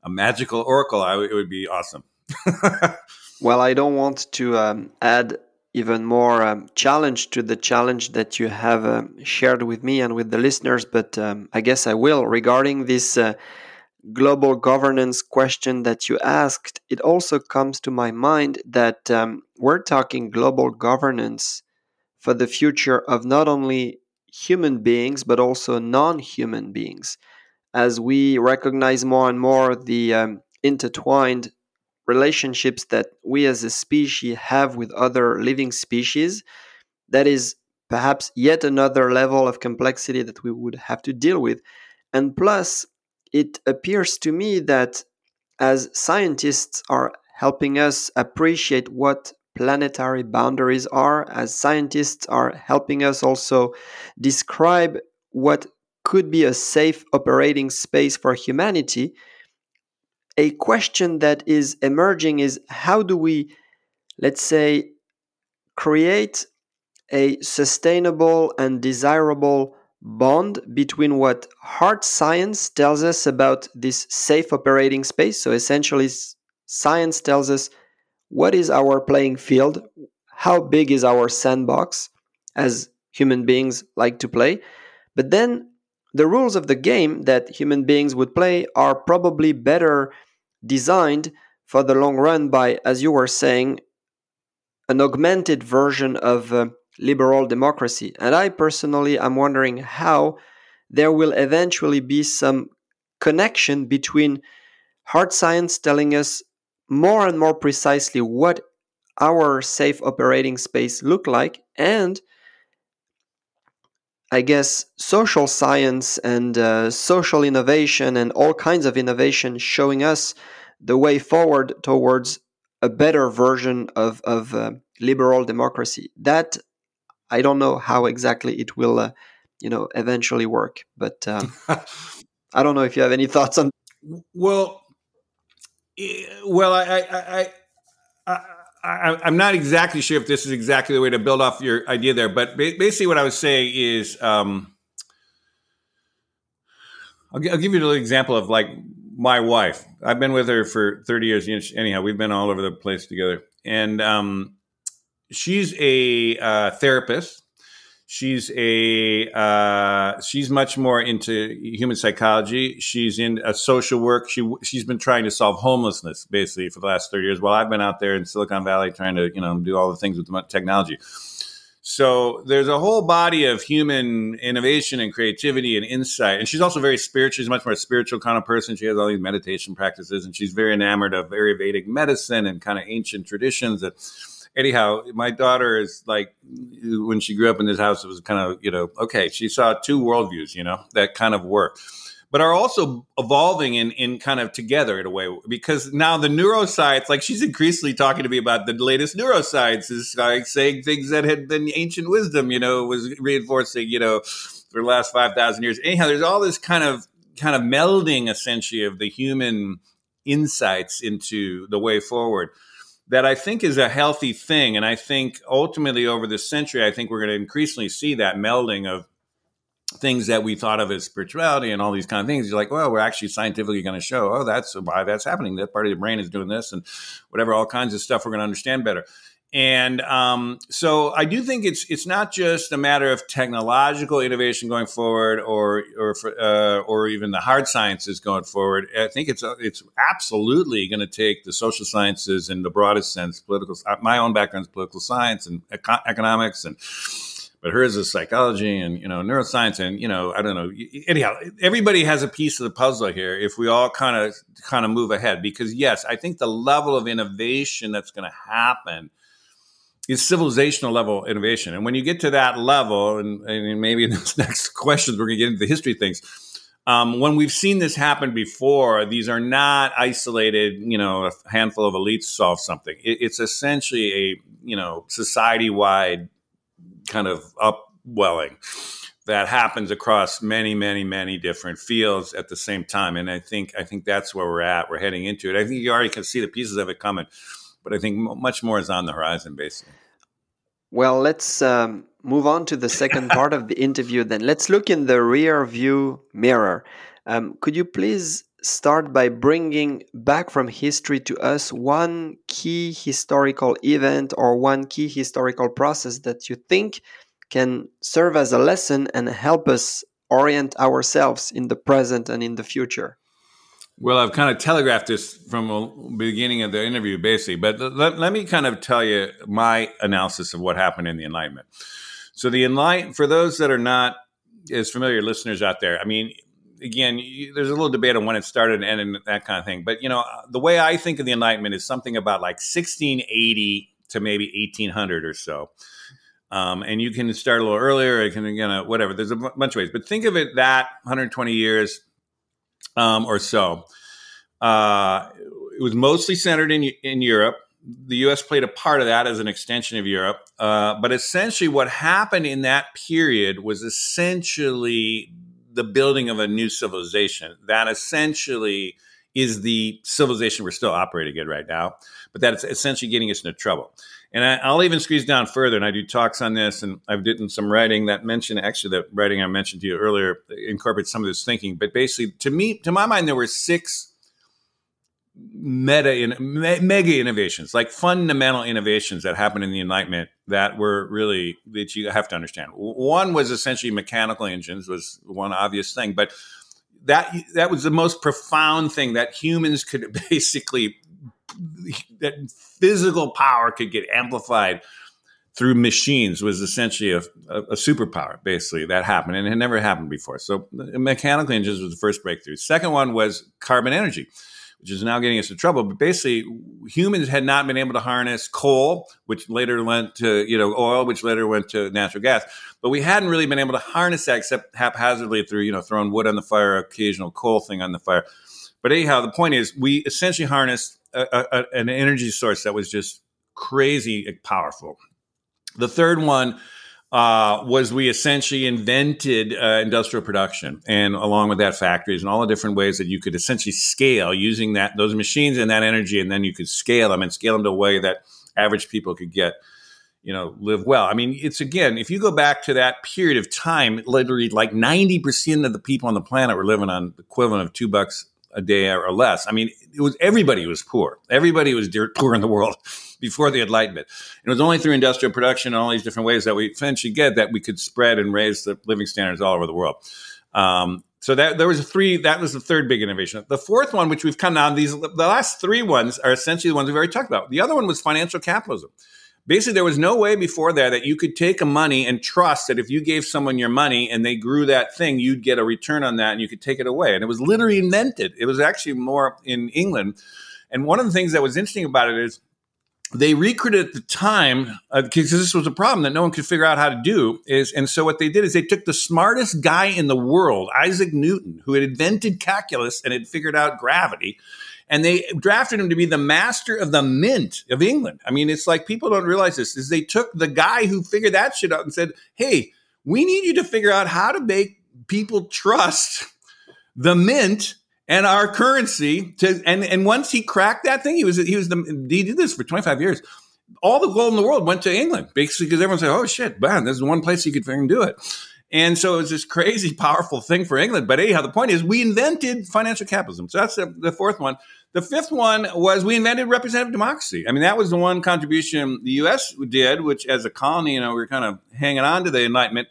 a magical oracle, it would be awesome. well, I don't want to um, add even more um, challenge to the challenge that you have uh, shared with me and with the listeners, but um, I guess I will. Regarding this uh, global governance question that you asked, it also comes to my mind that um, we're talking global governance for the future of not only human beings, but also non human beings. As we recognize more and more the um, intertwined relationships that we as a species have with other living species, that is perhaps yet another level of complexity that we would have to deal with. And plus, it appears to me that as scientists are helping us appreciate what planetary boundaries are, as scientists are helping us also describe what could be a safe operating space for humanity, a question that is emerging is how do we, let's say, create a sustainable and desirable bond between what hard science tells us about this safe operating space. So essentially, science tells us what is our playing field, how big is our sandbox as human beings like to play. But then the rules of the game that human beings would play are probably better designed for the long run by, as you were saying, an augmented version of uh, liberal democracy. And I personally am wondering how there will eventually be some connection between hard science telling us more and more precisely what our safe operating space look like and I guess social science and uh, social innovation and all kinds of innovation showing us the way forward towards a better version of, of uh, liberal democracy. That I don't know how exactly it will, uh, you know, eventually work. But um, I don't know if you have any thoughts on. Well, well, I, I, I, I, am not exactly sure if this is exactly the way to build off your idea there, but basically, what I would say is, um, I'll, I'll give you an example of like my wife. I've been with her for 30 years. Anyhow, we've been all over the place together. And um, she's a uh, therapist. She's a uh, she's much more into human psychology. She's in a social work. She she's been trying to solve homelessness basically for the last 30 years. While I've been out there in Silicon Valley trying to you know do all the things with technology. So there's a whole body of human innovation and creativity and insight. And she's also very spiritual. She's much more spiritual kind of person. She has all these meditation practices and she's very enamored of Ayurvedic medicine and kind of ancient traditions. That, anyhow, my daughter is like, when she grew up in this house, it was kind of, you know, okay, she saw two worldviews, you know, that kind of work but are also evolving in in kind of together in a way because now the neuroscience like she's increasingly talking to me about the latest neuroscience is like saying things that had been ancient wisdom you know was reinforcing you know for the last 5000 years. Anyhow there's all this kind of kind of melding essentially of the human insights into the way forward that I think is a healthy thing. And I think ultimately over the century, I think we're going to increasingly see that melding of things that we thought of as spirituality and all these kind of things. You're like, well, we're actually scientifically going to show, oh, that's why that's happening. That part of the brain is doing this and whatever, all kinds of stuff we're going to understand better. And um, so I do think it's it's not just a matter of technological innovation going forward, or or for, uh, or even the hard sciences going forward. I think it's it's absolutely going to take the social sciences in the broadest sense, political. My own background is political science and eco- economics and but hers is psychology and you know neuroscience and you know I don't know. Anyhow, everybody has a piece of the puzzle here. If we all kind of kind of move ahead, because yes, I think the level of innovation that's going to happen is civilizational level innovation. And when you get to that level, and, and maybe in this next questions we're going to get into the history things. Um, when we've seen this happen before, these are not isolated, you know, a handful of elites solve something. It, it's essentially a, you know, society wide kind of upwelling. that happens across many, many, many different fields at the same time. And I think I think that's where we're at. We're heading into it. I think you already can see the pieces of it coming, but I think much more is on the horizon, basically. Well, let's um, move on to the second part of the interview. Then let's look in the rear view mirror. Um, could you please start by bringing back from history to us one key historical event or one key historical process that you think can serve as a lesson and help us orient ourselves in the present and in the future? Well, I've kind of telegraphed this from the beginning of the interview, basically, but let, let me kind of tell you my analysis of what happened in the Enlightenment. So, the Enlightenment, for those that are not as familiar listeners out there, I mean, again, you, there's a little debate on when it started and that kind of thing. But, you know, the way I think of the Enlightenment is something about like 1680 to maybe 1800 or so. Um, and you can start a little earlier. It can, again, uh, whatever. There's a bunch of ways, but think of it that 120 years um, or so. Uh, it was mostly centered in in Europe. The U.S. played a part of that as an extension of Europe. Uh, but essentially, what happened in that period was essentially the building of a new civilization. That essentially is the civilization we're still operating in right now, but that it's essentially getting us into trouble. And I, will even squeeze down further, and I do talks on this, and I've written some writing that mentioned actually the writing I mentioned to you earlier incorporates some of this thinking. But basically, to me, to my mind, there were six meta in, me, mega innovations, like fundamental innovations that happened in the Enlightenment that were really that you have to understand. One was essentially mechanical engines was one obvious thing, but that that was the most profound thing that humans could basically that physical power could get amplified through machines was essentially a, a, a, superpower, basically, that happened. And it had never happened before. So uh, mechanical engines was the first breakthrough. Second one was carbon energy, which is now getting us in trouble. But basically, humans had not been able to harness coal, which later went to, you know, oil, which later went to natural gas. But we hadn't really been able to harness that except haphazardly through, you know, throwing wood on the fire, occasional coal thing on the fire. But anyhow, the point is we essentially harnessed a, a, an energy source that was just crazy powerful. The third one uh, was we essentially invented uh, industrial production, and along with that, factories and all the different ways that you could essentially scale using that those machines and that energy, and then you could scale them and scale them to a way that average people could get you know live well i mean it's again if you go back to that period of time literally like 90% of the people on the planet were living on the equivalent of two bucks a day or less. I mean, it was everybody was poor. Everybody was poor in the world before the Enlightenment. It was only through industrial production and all these different ways that we eventually get that we could spread and raise the living standards all over the world. Um, so that there was a three. That was the third big innovation. The fourth one, which we've come down, these the last three ones are essentially the ones we've already talked about. The other one was financial capitalism basically there was no way before that that you could take a money and trust that if you gave someone your money and they grew that thing you'd get a return on that and you could take it away. And it was literally invented. It was actually more in england. And one of the things that was interesting about it is they recruited at the time because uh, this was a problem that no one could figure out how to do is and so what they did is they took the smartest guy in the world isaac newton who had invented calculus and had figured out gravity and they drafted him to be the master of the mint of England. I mean, it's like people don't realize this is they took the guy who figured that shit out and said, "Hey, we need you to figure out how to make people trust the mint." And our currency to and and once he cracked that thing, he was he was the he did this for twenty five years all the gold in the world went to England, basically because everyone said, "Oh shit, man, this is one place you could fucking do it." And so it was this crazy, powerful thing for England. But anyhow, the point is, we invented financial capitalism. So that's the, the fourth one. The fifth one was we invented representative democracy. I mean, that was the one contribution the U.S. did, which as a colony, you know, we were kind of hanging on to the Enlightenment.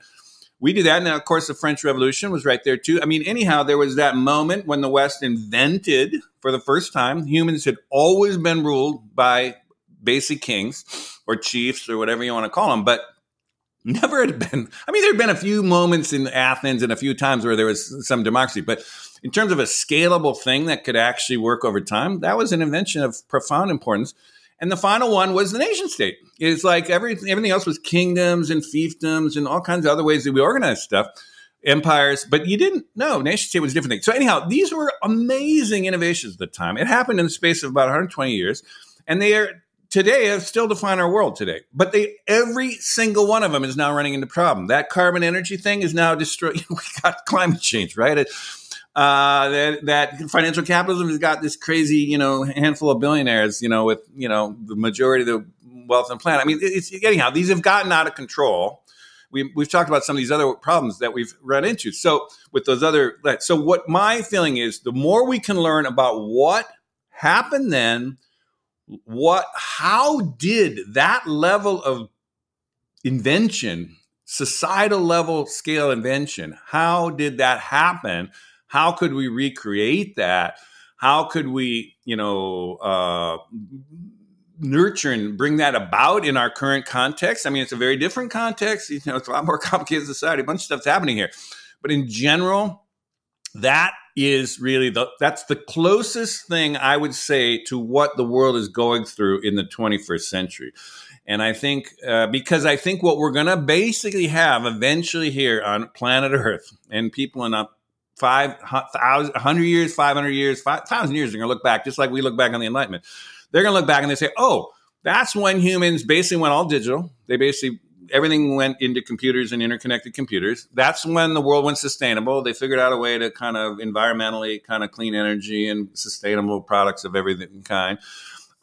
We did that. And then, of course, the French Revolution was right there too. I mean, anyhow, there was that moment when the West invented for the first time, humans had always been ruled by basic kings or chiefs or whatever you want to call them. But never had been. I mean, there had been a few moments in Athens and a few times where there was some democracy, but in terms of a scalable thing that could actually work over time, that was an invention of profound importance. And the final one was the nation state. It's like everything, everything else was kingdoms and fiefdoms and all kinds of other ways that we organize stuff, empires. But you didn't know nation state was a different thing. So anyhow, these were amazing innovations at the time. It happened in the space of about 120 years, and they are today still define our world today. But they every single one of them is now running into problem. That carbon energy thing is now destroyed. we got climate change, right? Uh, that, that financial capitalism has got this crazy, you know, handful of billionaires, you know, with you know the majority of the wealth the planet. I mean, it's anyhow. These have gotten out of control. We, we've talked about some of these other problems that we've run into. So with those other, so what my feeling is, the more we can learn about what happened then, what, how did that level of invention, societal level scale invention, how did that happen? How could we recreate that? How could we, you know, uh, nurture and bring that about in our current context? I mean, it's a very different context. You know, it's a lot more complicated society. A bunch of stuff's happening here, but in general, that is really the that's the closest thing I would say to what the world is going through in the 21st century. And I think uh, because I think what we're going to basically have eventually here on planet Earth and people in a five hundred years, five hundred years, five thousand years, they're going to look back just like we look back on the Enlightenment. They're going to look back and they say, "Oh, that's when humans basically went all digital. They basically everything went into computers and interconnected computers. That's when the world went sustainable. They figured out a way to kind of environmentally kind of clean energy and sustainable products of every kind.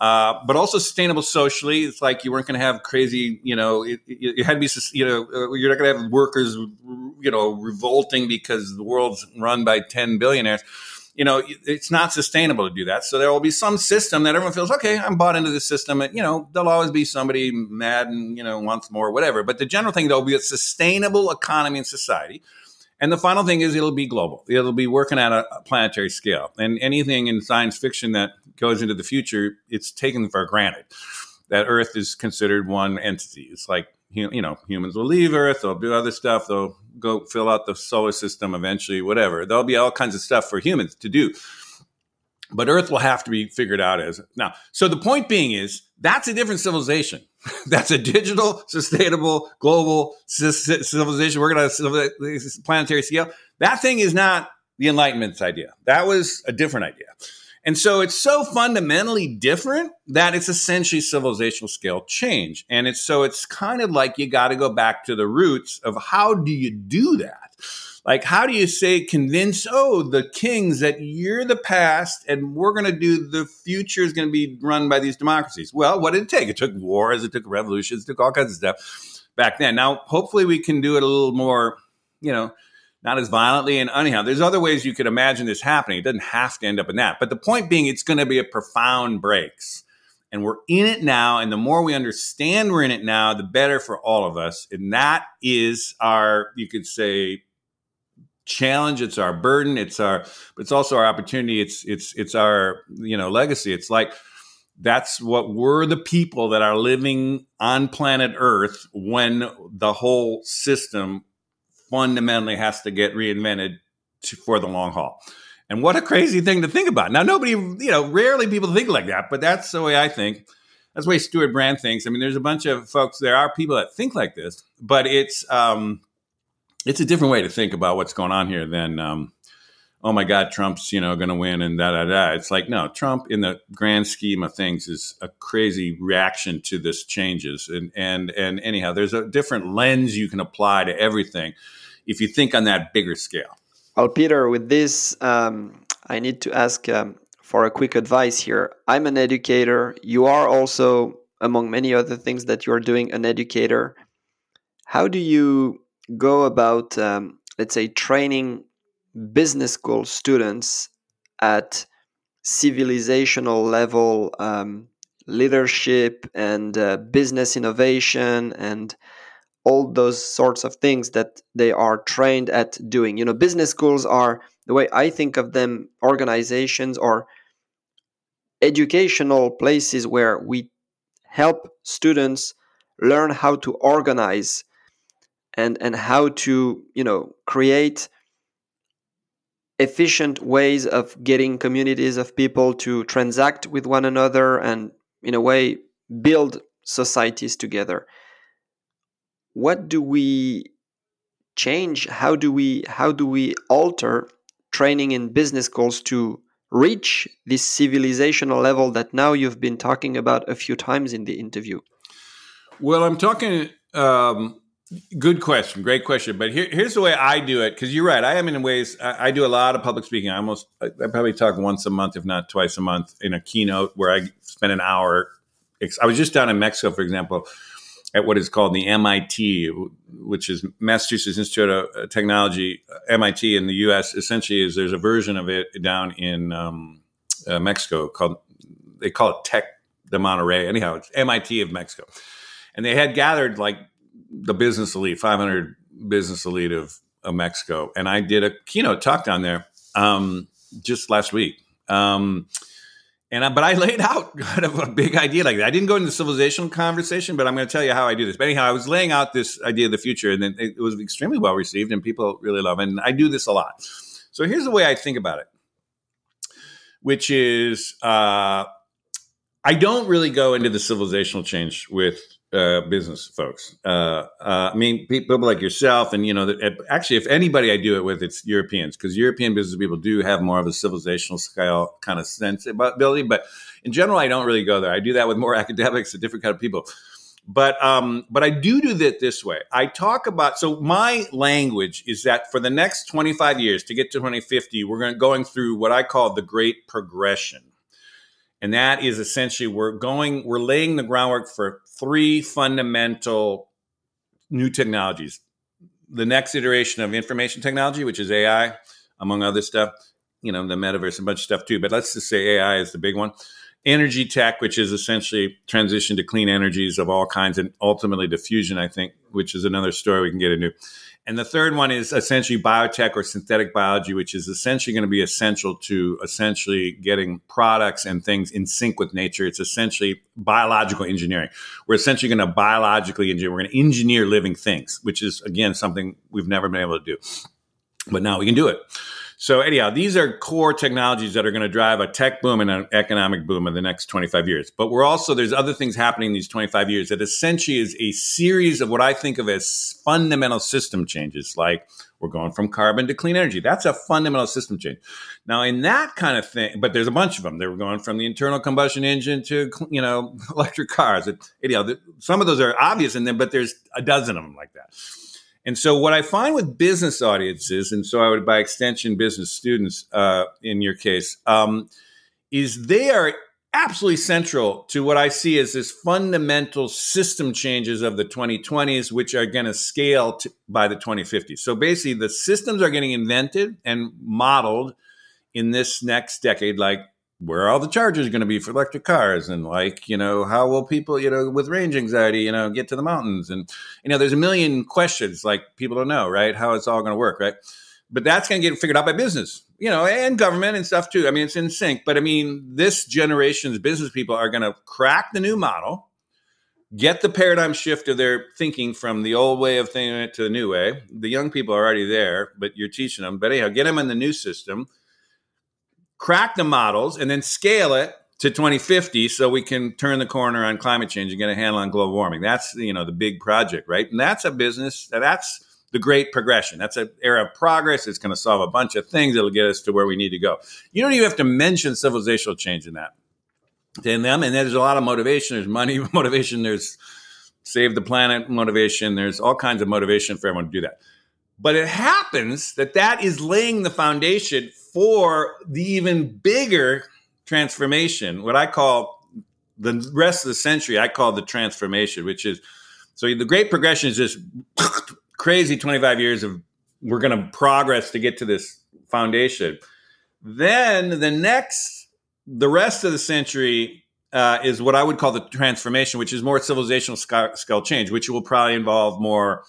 Uh, but also sustainable socially. It's like you weren't going to have crazy, you know, it, it, it, had to be, you know, uh, you're not going to have workers, you know, revolting because the world's run by 10 billionaires you know, it's not sustainable to do that. So there will be some system that everyone feels, okay, I'm bought into this system. And, you know, there'll always be somebody mad and, you know, wants more, whatever. But the general thing, there'll be a sustainable economy and society. And the final thing is it'll be global. It'll be working at a planetary scale. And anything in science fiction that goes into the future, it's taken for granted that Earth is considered one entity. It's like you know, humans will leave Earth, they'll do other stuff, they'll go fill out the solar system eventually, whatever. There'll be all kinds of stuff for humans to do. But Earth will have to be figured out as now. So the point being is that's a different civilization. that's a digital, sustainable, global civilization. We're going to planetary scale. That thing is not the Enlightenment's idea. That was a different idea. And so it's so fundamentally different that it's essentially civilizational scale change. And it's so it's kind of like you got to go back to the roots of how do you do that? Like, how do you say, convince, oh, the kings that you're the past and we're going to do the future is going to be run by these democracies? Well, what did it take? It took wars, it took revolutions, it took all kinds of stuff back then. Now, hopefully, we can do it a little more, you know, not as violently. And anyhow, there's other ways you could imagine this happening. It doesn't have to end up in that. But the point being, it's going to be a profound breaks. And we're in it now. And the more we understand we're in it now, the better for all of us. And that is our, you could say, challenge. It's our burden. It's our, but it's also our opportunity. It's, it's, it's our, you know, legacy. It's like, that's what we're the people that are living on planet Earth when the whole system fundamentally has to get reinvented to, for the long haul. And what a crazy thing to think about. Now, nobody, you know, rarely people think like that, but that's the way I think. That's the way Stewart Brand thinks. I mean, there's a bunch of folks. There are people that think like this, but it's um, it's a different way to think about what's going on here than um, oh my God, Trump's you know going to win and da da da. It's like no, Trump in the grand scheme of things is a crazy reaction to this changes, and and and anyhow, there's a different lens you can apply to everything if you think on that bigger scale. Well, Peter, with this, um, I need to ask um, for a quick advice here. I'm an educator. You are also, among many other things that you're doing, an educator. How do you go about, um, let's say, training business school students at civilizational level um, leadership and uh, business innovation and all those sorts of things that they are trained at doing. You know, business schools are the way I think of them organizations or educational places where we help students learn how to organize and and how to, you know, create efficient ways of getting communities of people to transact with one another and in a way build societies together what do we change how do we how do we alter training in business schools to reach this civilizational level that now you've been talking about a few times in the interview? Well, I'm talking. Um, good question, great question. But here, here's the way I do it because you're right. I am in ways. I, I, do a lot of public speaking. I almost, I, I probably talk once a month, if not twice a month, in a keynote where I spend an hour. I was just down in Mexico, for example, at what is called the MIT, which is Massachusetts Institute of Technology. MIT in the U.S. essentially is there's a version of it down in um, uh, Mexico called they call it Tec de Monterrey. Anyhow, it's MIT of Mexico and they had gathered like the business elite, 500 business elite of, of Mexico, and I did a keynote talk down there um, just last week. Um, and I, but I laid out kind of a big idea like that. I didn't go into the civilizational conversation, but I'm going to tell you how I do this. But anyhow, I was laying out this idea of the future, and it, it was extremely well received, and people really love it. And I do this a lot. So here's the way I think about it, which is uh, I don't really go into the civilizational change with uh, business folks. Uh, uh, I mean, people like yourself, and you know, actually, if anybody I do it with, it's Europeans because European business people do have more of a civilizational scale kind of sensibility. But in general, I don't really go there. I do that with more academics, a different kind of people. But um, but I do do that this way. I talk about so my language is that for the next 25 years to get to 2050, we're going going through what I call the Great Progression and that is essentially we're going, we're laying the groundwork for three fundamental new technologies. The next iteration of information technology, which is AI, among other stuff, you know, the metaverse, a bunch of stuff too. But let's just say AI is the big one. Energy tech, which is essentially transition to clean energies of all kinds, and ultimately diffusion, I think, which is another story we can get into. And the third one is essentially biotech or synthetic biology, which is essentially going to be essential to essentially getting products and things in sync with nature. It's essentially biological engineering. We're essentially going to biologically engineer, we're going to engineer living things, which is, again, something we've never been able to do. But now we can do it. So anyhow, these are core technologies that are going to drive a tech boom and an economic boom in the next 25 years. But we're also there's other things happening in these 25 years that essentially is a series of what I think of as fundamental system changes like we're going from carbon to clean energy. That's a fundamental system change. Now, in that kind of thing, but there's a bunch of them. They were going from the internal combustion engine to you know electric cars. It, some of those are obvious, and then but there's a dozen of them like that. And so, what I find with business audiences, and so I would by extension business students uh, in your case, um, is they are absolutely central to what I see as this fundamental system changes of the 2020s, which are going to scale by the 2050s. So basically, the systems are getting invented and modeled in this next decade, like where are all the chargers going to be for electric cars and like you know how will people you know with range anxiety you know get to the mountains? And you know there's a million questions like people don't know right how it's all going to work right? But that's going to get figured out by business you know and government and stuff too. I mean it's in sync. But i mean this generation's business people are going to crack the new model get the paradigm shift of their thinking from the old way of thinking it to the new way. The young people are already there but you're teaching them. But anyhow get them in the new system crack the models, and then scale it to 2050 so we can turn the corner on climate change and get a handle on global warming. That's you know the big project, right? And that's a business that's the great progression. That's an era of progress. It's going to solve a bunch of things. It'll get us to where we need to go. You don't even have to mention civilizational change in that. In them, and there's a lot of motivation. There's money motivation. There's save the planet motivation. There's all kinds of motivation for everyone to do that. But it happens that that is laying the foundation for the even bigger transformation, what I call the rest of the century, I call the transformation, which is so the great progression is just crazy 25 years of we're going to progress to get to this foundation. Then the next, the rest of the century uh, is what I would call the transformation, which is more civilizational scale change, which will probably involve more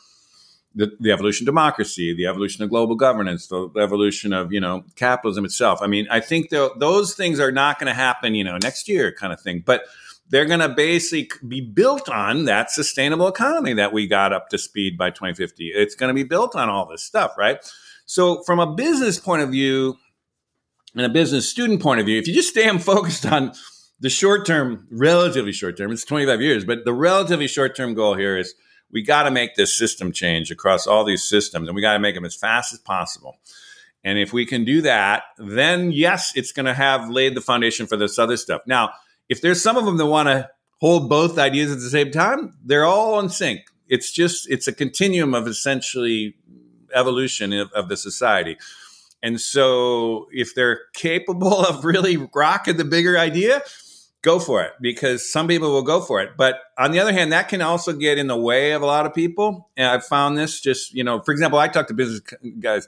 the, the evolution of democracy, the evolution of global governance, the, evolution of you know capitalism itself. I mean, I think those things are not going to happen, you know, next year, kind of thing. But they're going to basically be built on that sustainable economy that we got up to speed by 2050. It's going to be built on all this stuff, right? So, from a business point of view and a business student point of view, if you just stay focused on the short term, relatively short term, it's 25 years, but the relatively short term goal here is we got to make this system change across all these systems and we got to make them as fast as possible. And if we can do that, then yes, it's going to have laid the foundation for this other stuff. Now, if there's some of them that want to hold both ideas at the same time, they're all in sync. It's just, it's a continuum of essentially evolution of, of the society. And so if they're capable of really rocking the bigger idea, go for it because some people will go for it. But on the other hand, that can also get in the way of a lot of people. And I've found this just, you know, for example, I talk to business guys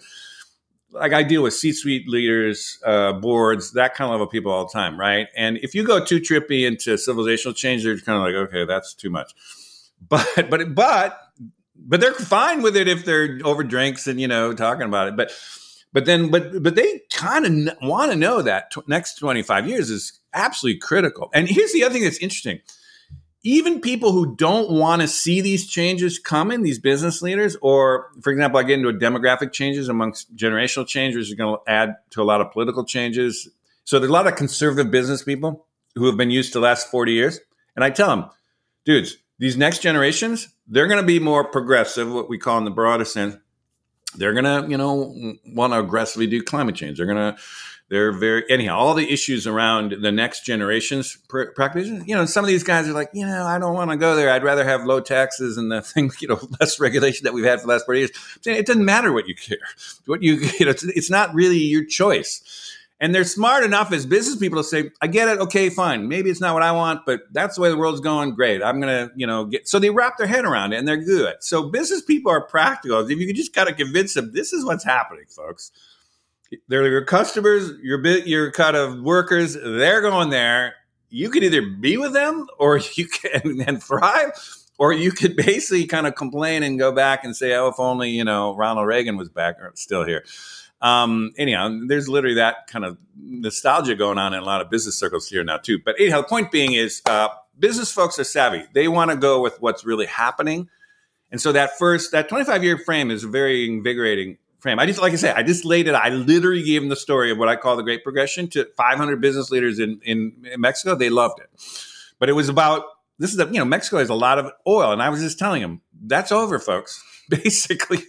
like I deal with C-suite leaders, uh, boards, that kind of level of people all the time, right? And if you go too trippy into civilizational change, they're kind of like, okay, that's too much. But but but but they're fine with it if they're over drinks and you know talking about it. But but then but but they kind of want to know that t- next twenty five years is absolutely critical. And here's the other thing that's interesting even people who don't want to see these changes coming, these business leaders, or for example, I get into a demographic changes amongst generational changes, is going to add to a lot of political changes. So there's a lot of conservative business people who have been used to the last 40 years. And I tell them, dudes, these next generations, they're going to be more progressive, what we call in the broader sense. They're going to, you know, want to aggressively do climate change. They're to they're very anyhow. All the issues around the next generation's pr- practices. You know, some of these guys are like, you know, I don't want to go there. I'd rather have low taxes and the thing, you know, less regulation that we've had for the last forty years. It doesn't matter what you care. What you, you know, it's, it's not really your choice. And they're smart enough as business people to say, I get it. Okay, fine. Maybe it's not what I want, but that's the way the world's going. Great. I'm going to, you know, get. So they wrap their head around it and they're good. So business people are practical. If you just got to convince them, this is what's happening, folks they're your customers, your bit, your kind of workers. They're going there. You can either be with them, or you can and thrive, or you could basically kind of complain and go back and say, "Oh, if only you know Ronald Reagan was back or still here." Um, anyhow, there's literally that kind of nostalgia going on in a lot of business circles here now too. But anyhow, the point being is, uh, business folks are savvy. They want to go with what's really happening. And so that first, that 25 year frame is a very invigorating frame. I just, like I said, I just laid it. I literally gave them the story of what I call the Great Progression to 500 business leaders in, in, in Mexico. They loved it. But it was about, this is, a, you know, Mexico has a lot of oil. And I was just telling them, that's over, folks. Basically,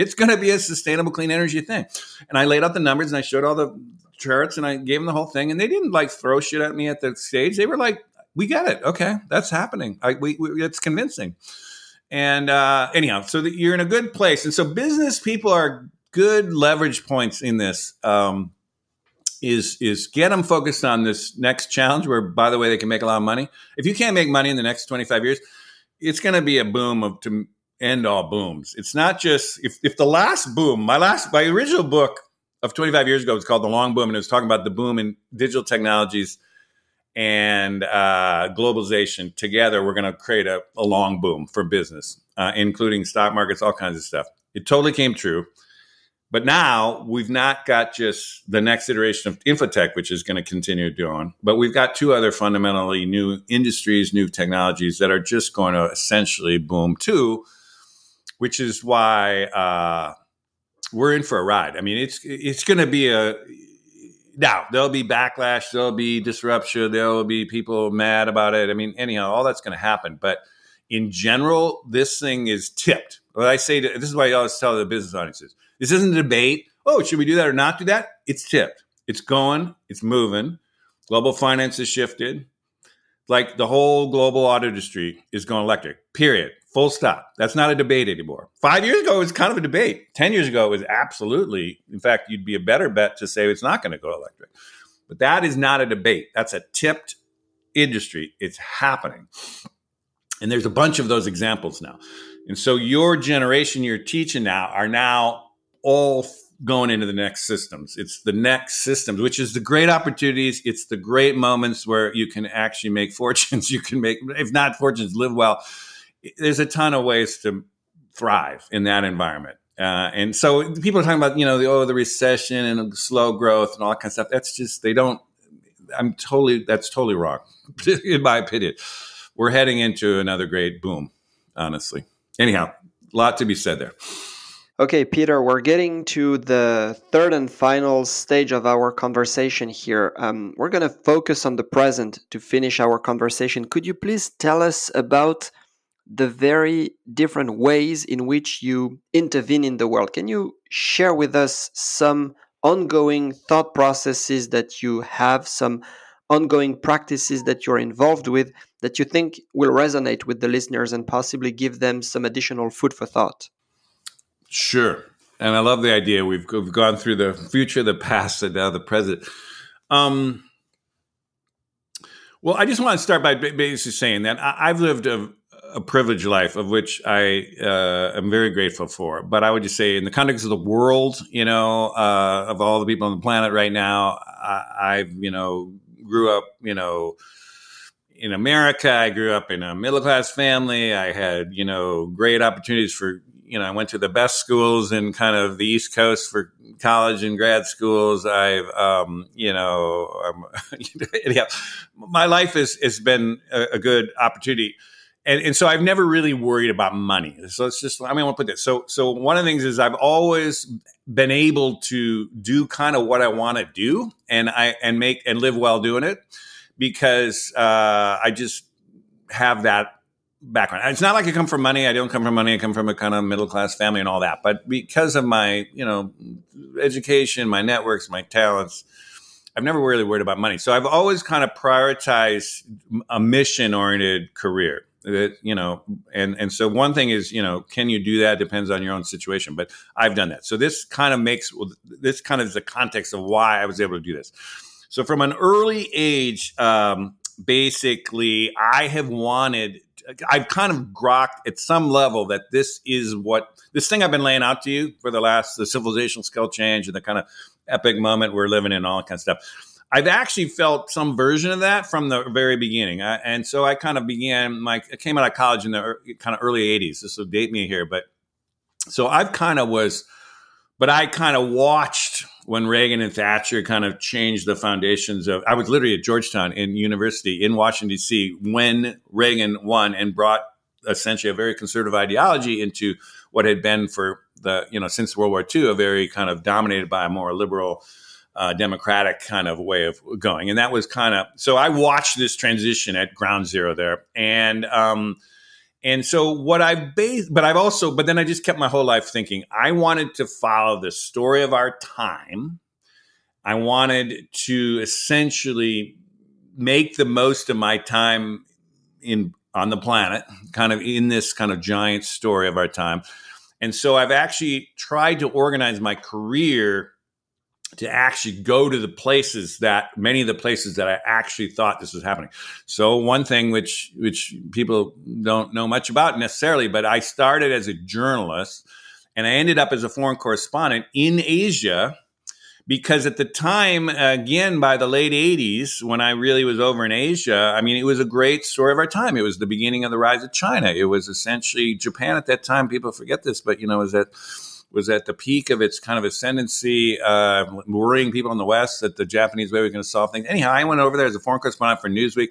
it's going to be a sustainable clean energy thing. And I laid out the numbers and I showed all the charts and I gave them the whole thing. And they didn't like throw shit at me at the stage. They were like, we get it. Okay, that's happening. I, we, we, it's convincing. And uh, anyhow, so that you're in a good place. And so business people are good leverage points in this um, is is get them focused on this next challenge. Where, by the way, they can make a lot of money. If you can't make money in the next twenty five years, it's going to be a boom of to end all booms. It's not just if if the last boom, my last my original book of 25 years ago was called The Long Boom, and it was talking about the boom in digital technologies and uh, globalization. Together, we're going to create a, a, long boom for business, uh, including stock markets, all kinds of stuff. It totally came true. But now we've not got just the next iteration of infotech, which is going to continue doing, but we've got two other fundamentally new industries, new technologies that are just going to essentially boom too, which is why uh, we're in for a ride. I mean, it's it's going to be a now there'll be backlash, there'll be disruption, there'll be people mad about it. I mean, anyhow, all that's going to happen, but in general, this thing is tipped. What I say to this is why I always tell the business audiences this isn't a debate. Oh, should we do that or not do that? It's tipped. It's going. It's moving. Global finance has shifted. Like the whole global auto industry is going electric. Period. Full stop. That's not a debate anymore. Five years ago, it was kind of a debate. Ten years ago, it was absolutely. In fact, you'd be a better bet to say it's not going to go electric. But that is not a debate. That's a tipped industry. It's happening. And there's a bunch of those examples now. And so your generation you're teaching now are now all going into the next systems. It's the next systems, which is the great opportunities. It's the great moments where you can actually make fortunes. You can make, if not fortunes, live well. There's a ton of ways to thrive in that environment. Uh, and so people are talking about, you know, the, oh, the recession and slow growth and all that kind of stuff. That's just, they don't, I'm totally, that's totally wrong, in my opinion. We're heading into another great boom, honestly. Anyhow, a lot to be said there. Okay, Peter, we're getting to the third and final stage of our conversation here. Um, we're going to focus on the present to finish our conversation. Could you please tell us about the very different ways in which you intervene in the world? Can you share with us some ongoing thought processes that you have, some ongoing practices that you're involved with that you think will resonate with the listeners and possibly give them some additional food for thought? Sure. And I love the idea. We've, we've gone through the future, the past, and now the present. Um, well, I just want to start by basically saying that I've lived a, a privileged life of which I uh, am very grateful for. But I would just say, in the context of the world, you know, uh, of all the people on the planet right now, I, have you know grew up, you know, in America. I grew up in a middle class family. I had you know great opportunities for you know I went to the best schools in kind of the East Coast for college and grad schools. I've, um, you know, um, anyhow, my life has, has been a, a good opportunity. And, and, so I've never really worried about money. So it's just, I mean, I want to put this. So, so one of the things is I've always been able to do kind of what I want to do and I, and make and live while doing it because, uh, I just have that background. It's not like I come from money. I don't come from money. I come from a kind of middle class family and all that. But because of my, you know, education, my networks, my talents, I've never really worried about money. So I've always kind of prioritized a mission oriented career. That you know, and and so one thing is, you know, can you do that? Depends on your own situation. But I've done that. So this kind of makes this kind of is the context of why I was able to do this. So from an early age, um, basically, I have wanted I've kind of grokked at some level that this is what this thing I've been laying out to you for the last the civilizational scale change and the kind of epic moment we're living in, all that kind of stuff. I've actually felt some version of that from the very beginning, I, and so I kind of began my. I came out of college in the kind of early '80s. This will date me here, but so I've kind of was, but I kind of watched when Reagan and Thatcher kind of changed the foundations of, I was literally at Georgetown in university in Washington, D.C., when Reagan won and brought essentially a very conservative ideology into what had been for the, you know, since World War II, a very kind of dominated by a more liberal, uh, democratic kind of way of going. And that was kind of, so I watched this transition at ground zero there. And, um, and so what I've based, but I've also, but then I just kept my whole life thinking I wanted to follow the story of our time. I wanted to essentially make the most of my time in on the planet, kind of in this kind of giant story of our time. And so I've actually tried to organize my career to actually go to the places that many of the places that I actually thought this was happening. So one thing which which people don't know much about necessarily, but I started as a journalist and I ended up as a foreign correspondent in Asia because at the time again by the late 80s when I really was over in Asia, I mean it was a great story of our time. It was the beginning of the rise of China. It was essentially Japan at that time people forget this, but you know is that was at the peak of its kind of ascendancy, uh, worrying people in the West that the Japanese way was going to solve things. Anyhow, I went over there as a foreign correspondent for Newsweek.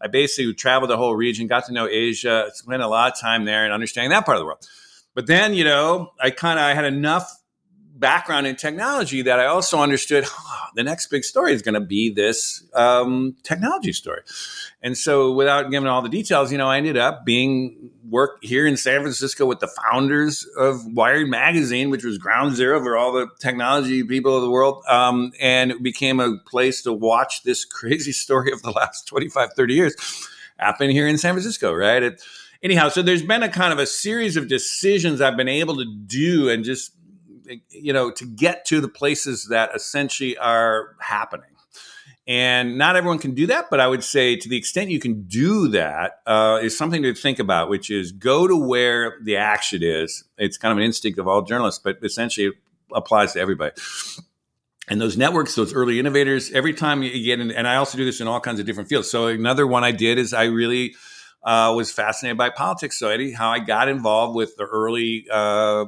I basically traveled the whole region, got to know Asia, spent a lot of time there and understanding that part of the world. But then, you know, I kind of I had enough background in technology that I also understood oh, the next big story is going to be this um, technology story. And so, without giving all the details, you know, I ended up being work here in San Francisco with the founders of Wired Magazine, which was ground zero for all the technology people of the world. Um, and it became a place to watch this crazy story of the last 25, 30 years happen here in San Francisco, right? It, anyhow, so there's been a kind of a series of decisions I've been able to do and just you know, to get to the places that essentially are happening. And not everyone can do that, but I would say to the extent you can do that uh, is something to think about, which is go to where the action is. It's kind of an instinct of all journalists, but essentially it applies to everybody. And those networks, those early innovators, every time you get in, and I also do this in all kinds of different fields. So another one I did is I really uh, was fascinated by politics. So Eddie, how I got involved with the early uh,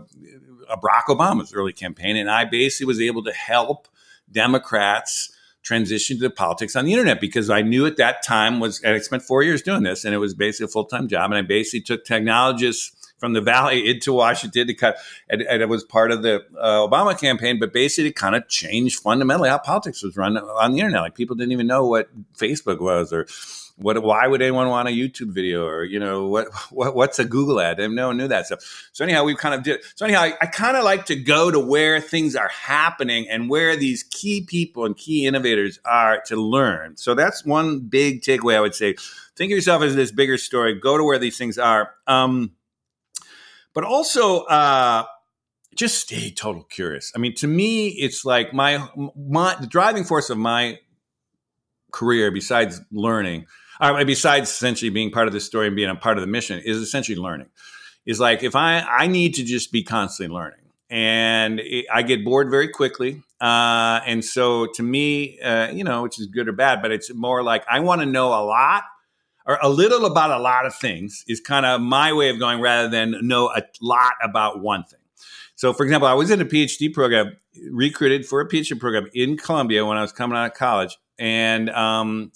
Barack Obama's early campaign, and I basically was able to help Democrats transition to politics on the internet because I knew at that time was and I spent four years doing this, and it was basically a full time job, and I basically took technologists from the valley into Washington to cut, and, and it was part of the uh, Obama campaign, but basically kind of changed fundamentally how politics was run on the internet. Like people didn't even know what Facebook was or what why would anyone want a youtube video or you know what, what what's a google ad? And no one knew that stuff. So anyhow we kind of did so anyhow i, I kind of like to go to where things are happening and where these key people and key innovators are to learn. So that's one big takeaway i would say. Think of yourself as this bigger story. Go to where these things are. Um, but also uh, just stay total curious. I mean, to me, it's like my my the driving force of my career, besides learning, uh, besides essentially being part of the story and being a part of the mission, is essentially learning. Is like if I I need to just be constantly learning, and it, I get bored very quickly. Uh, and so to me, uh, you know, which is good or bad, but it's more like I want to know a lot or a little about a lot of things is kind of my way of going rather than know a lot about one thing. So, for example, I was in a PhD program, recruited for a PhD program in Columbia when I was coming out of college, and um,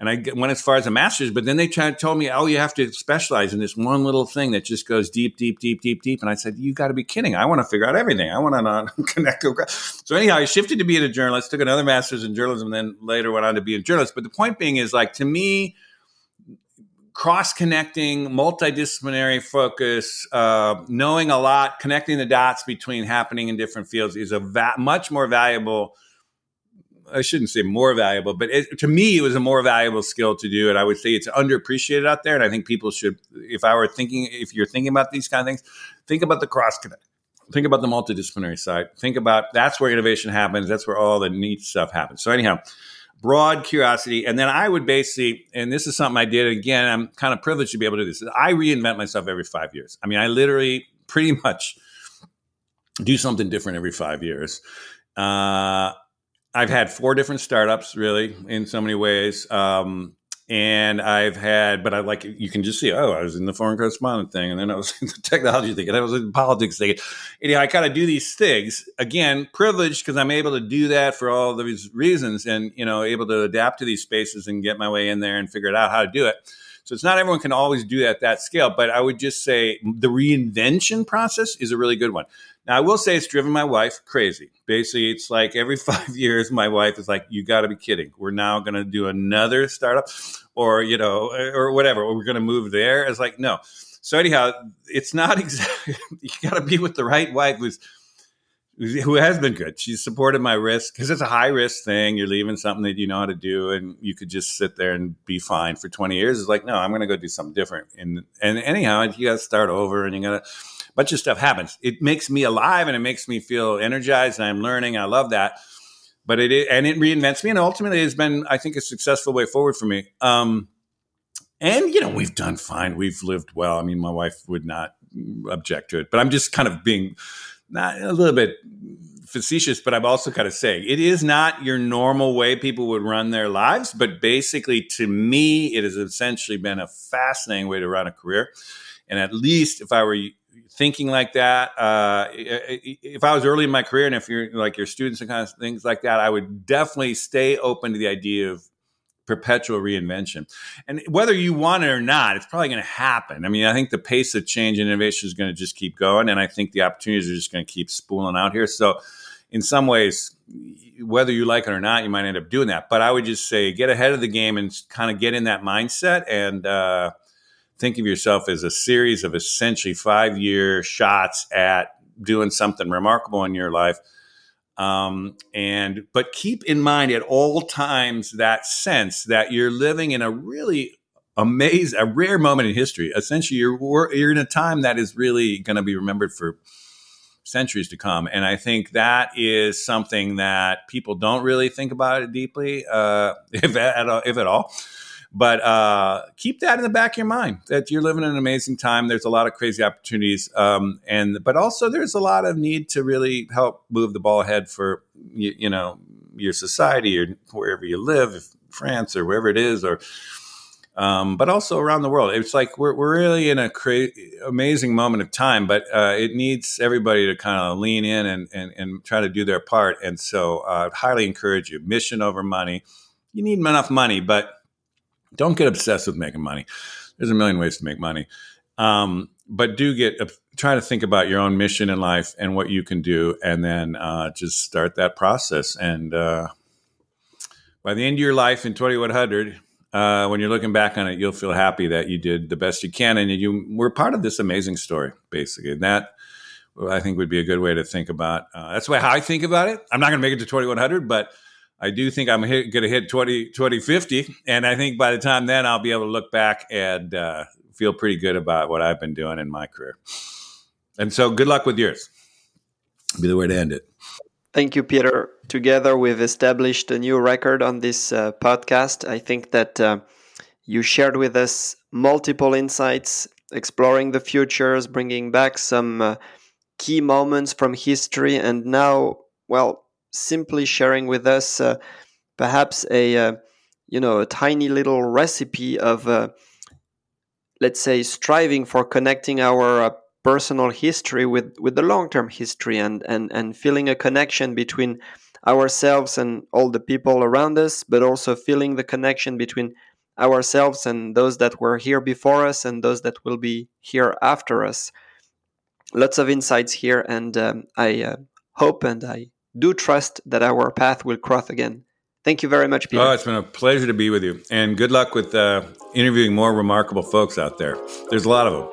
and I went as far as a master's. But then they tried, told me, "Oh, you have to specialize in this one little thing that just goes deep, deep, deep, deep, deep." And I said, "You got to be kidding! I want to figure out everything. I want to not connect." So anyhow, I shifted to being a journalist, took another master's in journalism, and then later went on to be a journalist. But the point being is, like to me cross connecting, multidisciplinary focus, uh, knowing a lot, connecting the dots between happening in different fields is a va- much more valuable. I shouldn't say more valuable, but it, to me, it was a more valuable skill to do. And I would say it's underappreciated out there. And I think people should, if I were thinking, if you're thinking about these kind of things, think about the cross connect. Think about the multidisciplinary side. Think about that's where innovation happens. That's where all the neat stuff happens. So anyhow, broad curiosity. And then I would basically, and this is something I did again, I'm kind of privileged to be able to do this. I reinvent myself every five years. I mean, I literally pretty much do something different every five years. Uh, I've had four different startups, really, in so many ways. Um, and I've had, but I like you can just see. Oh, I was in the foreign correspondent thing, and then I was in the technology thing, and I was in politics thing. And, you know, I kind of do these things again, privileged because I'm able to do that for all these reasons, and you know, able to adapt to these spaces and get my way in there and figure it out how to do it. So it's not everyone can always do that at that scale, but I would just say the reinvention process is a really good one. Now, I will say it's driven my wife crazy. Basically, it's like every five years, my wife is like, "You got to be kidding! We're now going to do another startup, or you know, or whatever. We're going to move there." It's like, no. So anyhow, it's not exactly. you got to be with the right wife who's who has been good. She's supported my risk because it's a high risk thing. You're leaving something that you know how to do, and you could just sit there and be fine for 20 years. It's like, no, I'm going to go do something different. And and anyhow, you got to start over, and you got to bunch of stuff happens. It makes me alive and it makes me feel energized and I'm learning. I love that. But it and it reinvents me and ultimately has been, I think, a successful way forward for me. Um, and you know, we've done fine. We've lived well. I mean, my wife would not object to it, but I'm just kind of being not a little bit facetious, but I'm also kind of saying it is not your normal way people would run their lives. But basically, to me, it has essentially been a fascinating way to run a career. And at least if I were thinking like that. Uh, if I was early in my career, and if you're like your students and kind of things like that, I would definitely stay open to the idea of perpetual reinvention. And whether you want it or not, it's probably going to happen. I mean, I think the pace of change and innovation is going to just keep going, and I think the opportunities are just going to keep spooling out here. So, in some ways, whether you like it or not, you might end up doing that. But I would just say get ahead of the game and kind of get in that mindset and. Uh, think of yourself as a series of essentially five year shots at doing something remarkable in your life. Um, and but keep in mind at all times that sense that you're living in a really amazing, a rare moment in history. Essentially, you're you're in a time that is really going to be remembered for centuries to come. And I think that is something that people don't really think about it deeply, uh, if at, if at all. But uh, keep that in the back of your mind that you're living in an amazing time. There's a lot of crazy opportunities, um, and but also there's a lot of need to really help move the ball ahead for you, you know your society or wherever you live, France or wherever it is, or um, but also around the world. It's like we're, we're really in a cra- amazing moment of time, but uh, it needs everybody to kind of lean in and, and, and, try to do their part. And so uh, I'd highly encourage you mission over money. You need enough money, but don't get obsessed with making money. There's a million ways to make money. Um, but do get try to think about your own mission in life and what you can do, and then uh, just start that process. And uh, by the end of your life in 2100, uh, when you're looking back on it, you'll feel happy that you did the best you can, and you were part of this amazing story, basically. And that I think would be a good way to think about. Uh, that's why how I think about it. I'm not going to make it to 2100, but I do think I'm going to hit 20, 2050. And I think by the time then, I'll be able to look back and uh, feel pretty good about what I've been doing in my career. And so good luck with yours. Be the way to end it. Thank you, Peter. Together, we've established a new record on this uh, podcast. I think that uh, you shared with us multiple insights, exploring the futures, bringing back some uh, key moments from history, and now, well, simply sharing with us uh, perhaps a uh, you know a tiny little recipe of uh, let's say striving for connecting our uh, personal history with with the long term history and and and feeling a connection between ourselves and all the people around us but also feeling the connection between ourselves and those that were here before us and those that will be here after us. Lots of insights here and um, i uh, hope and i do trust that our path will cross again. Thank you very much, Peter. Oh, it's been a pleasure to be with you. And good luck with uh, interviewing more remarkable folks out there. There's a lot of them.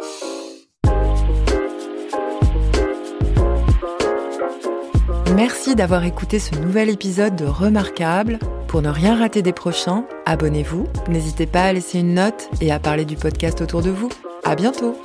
Merci d'avoir écouté ce nouvel épisode de Remarquable. Pour ne rien rater des prochains, abonnez-vous. N'hésitez pas à laisser une note et à parler du podcast autour de vous. À bientôt!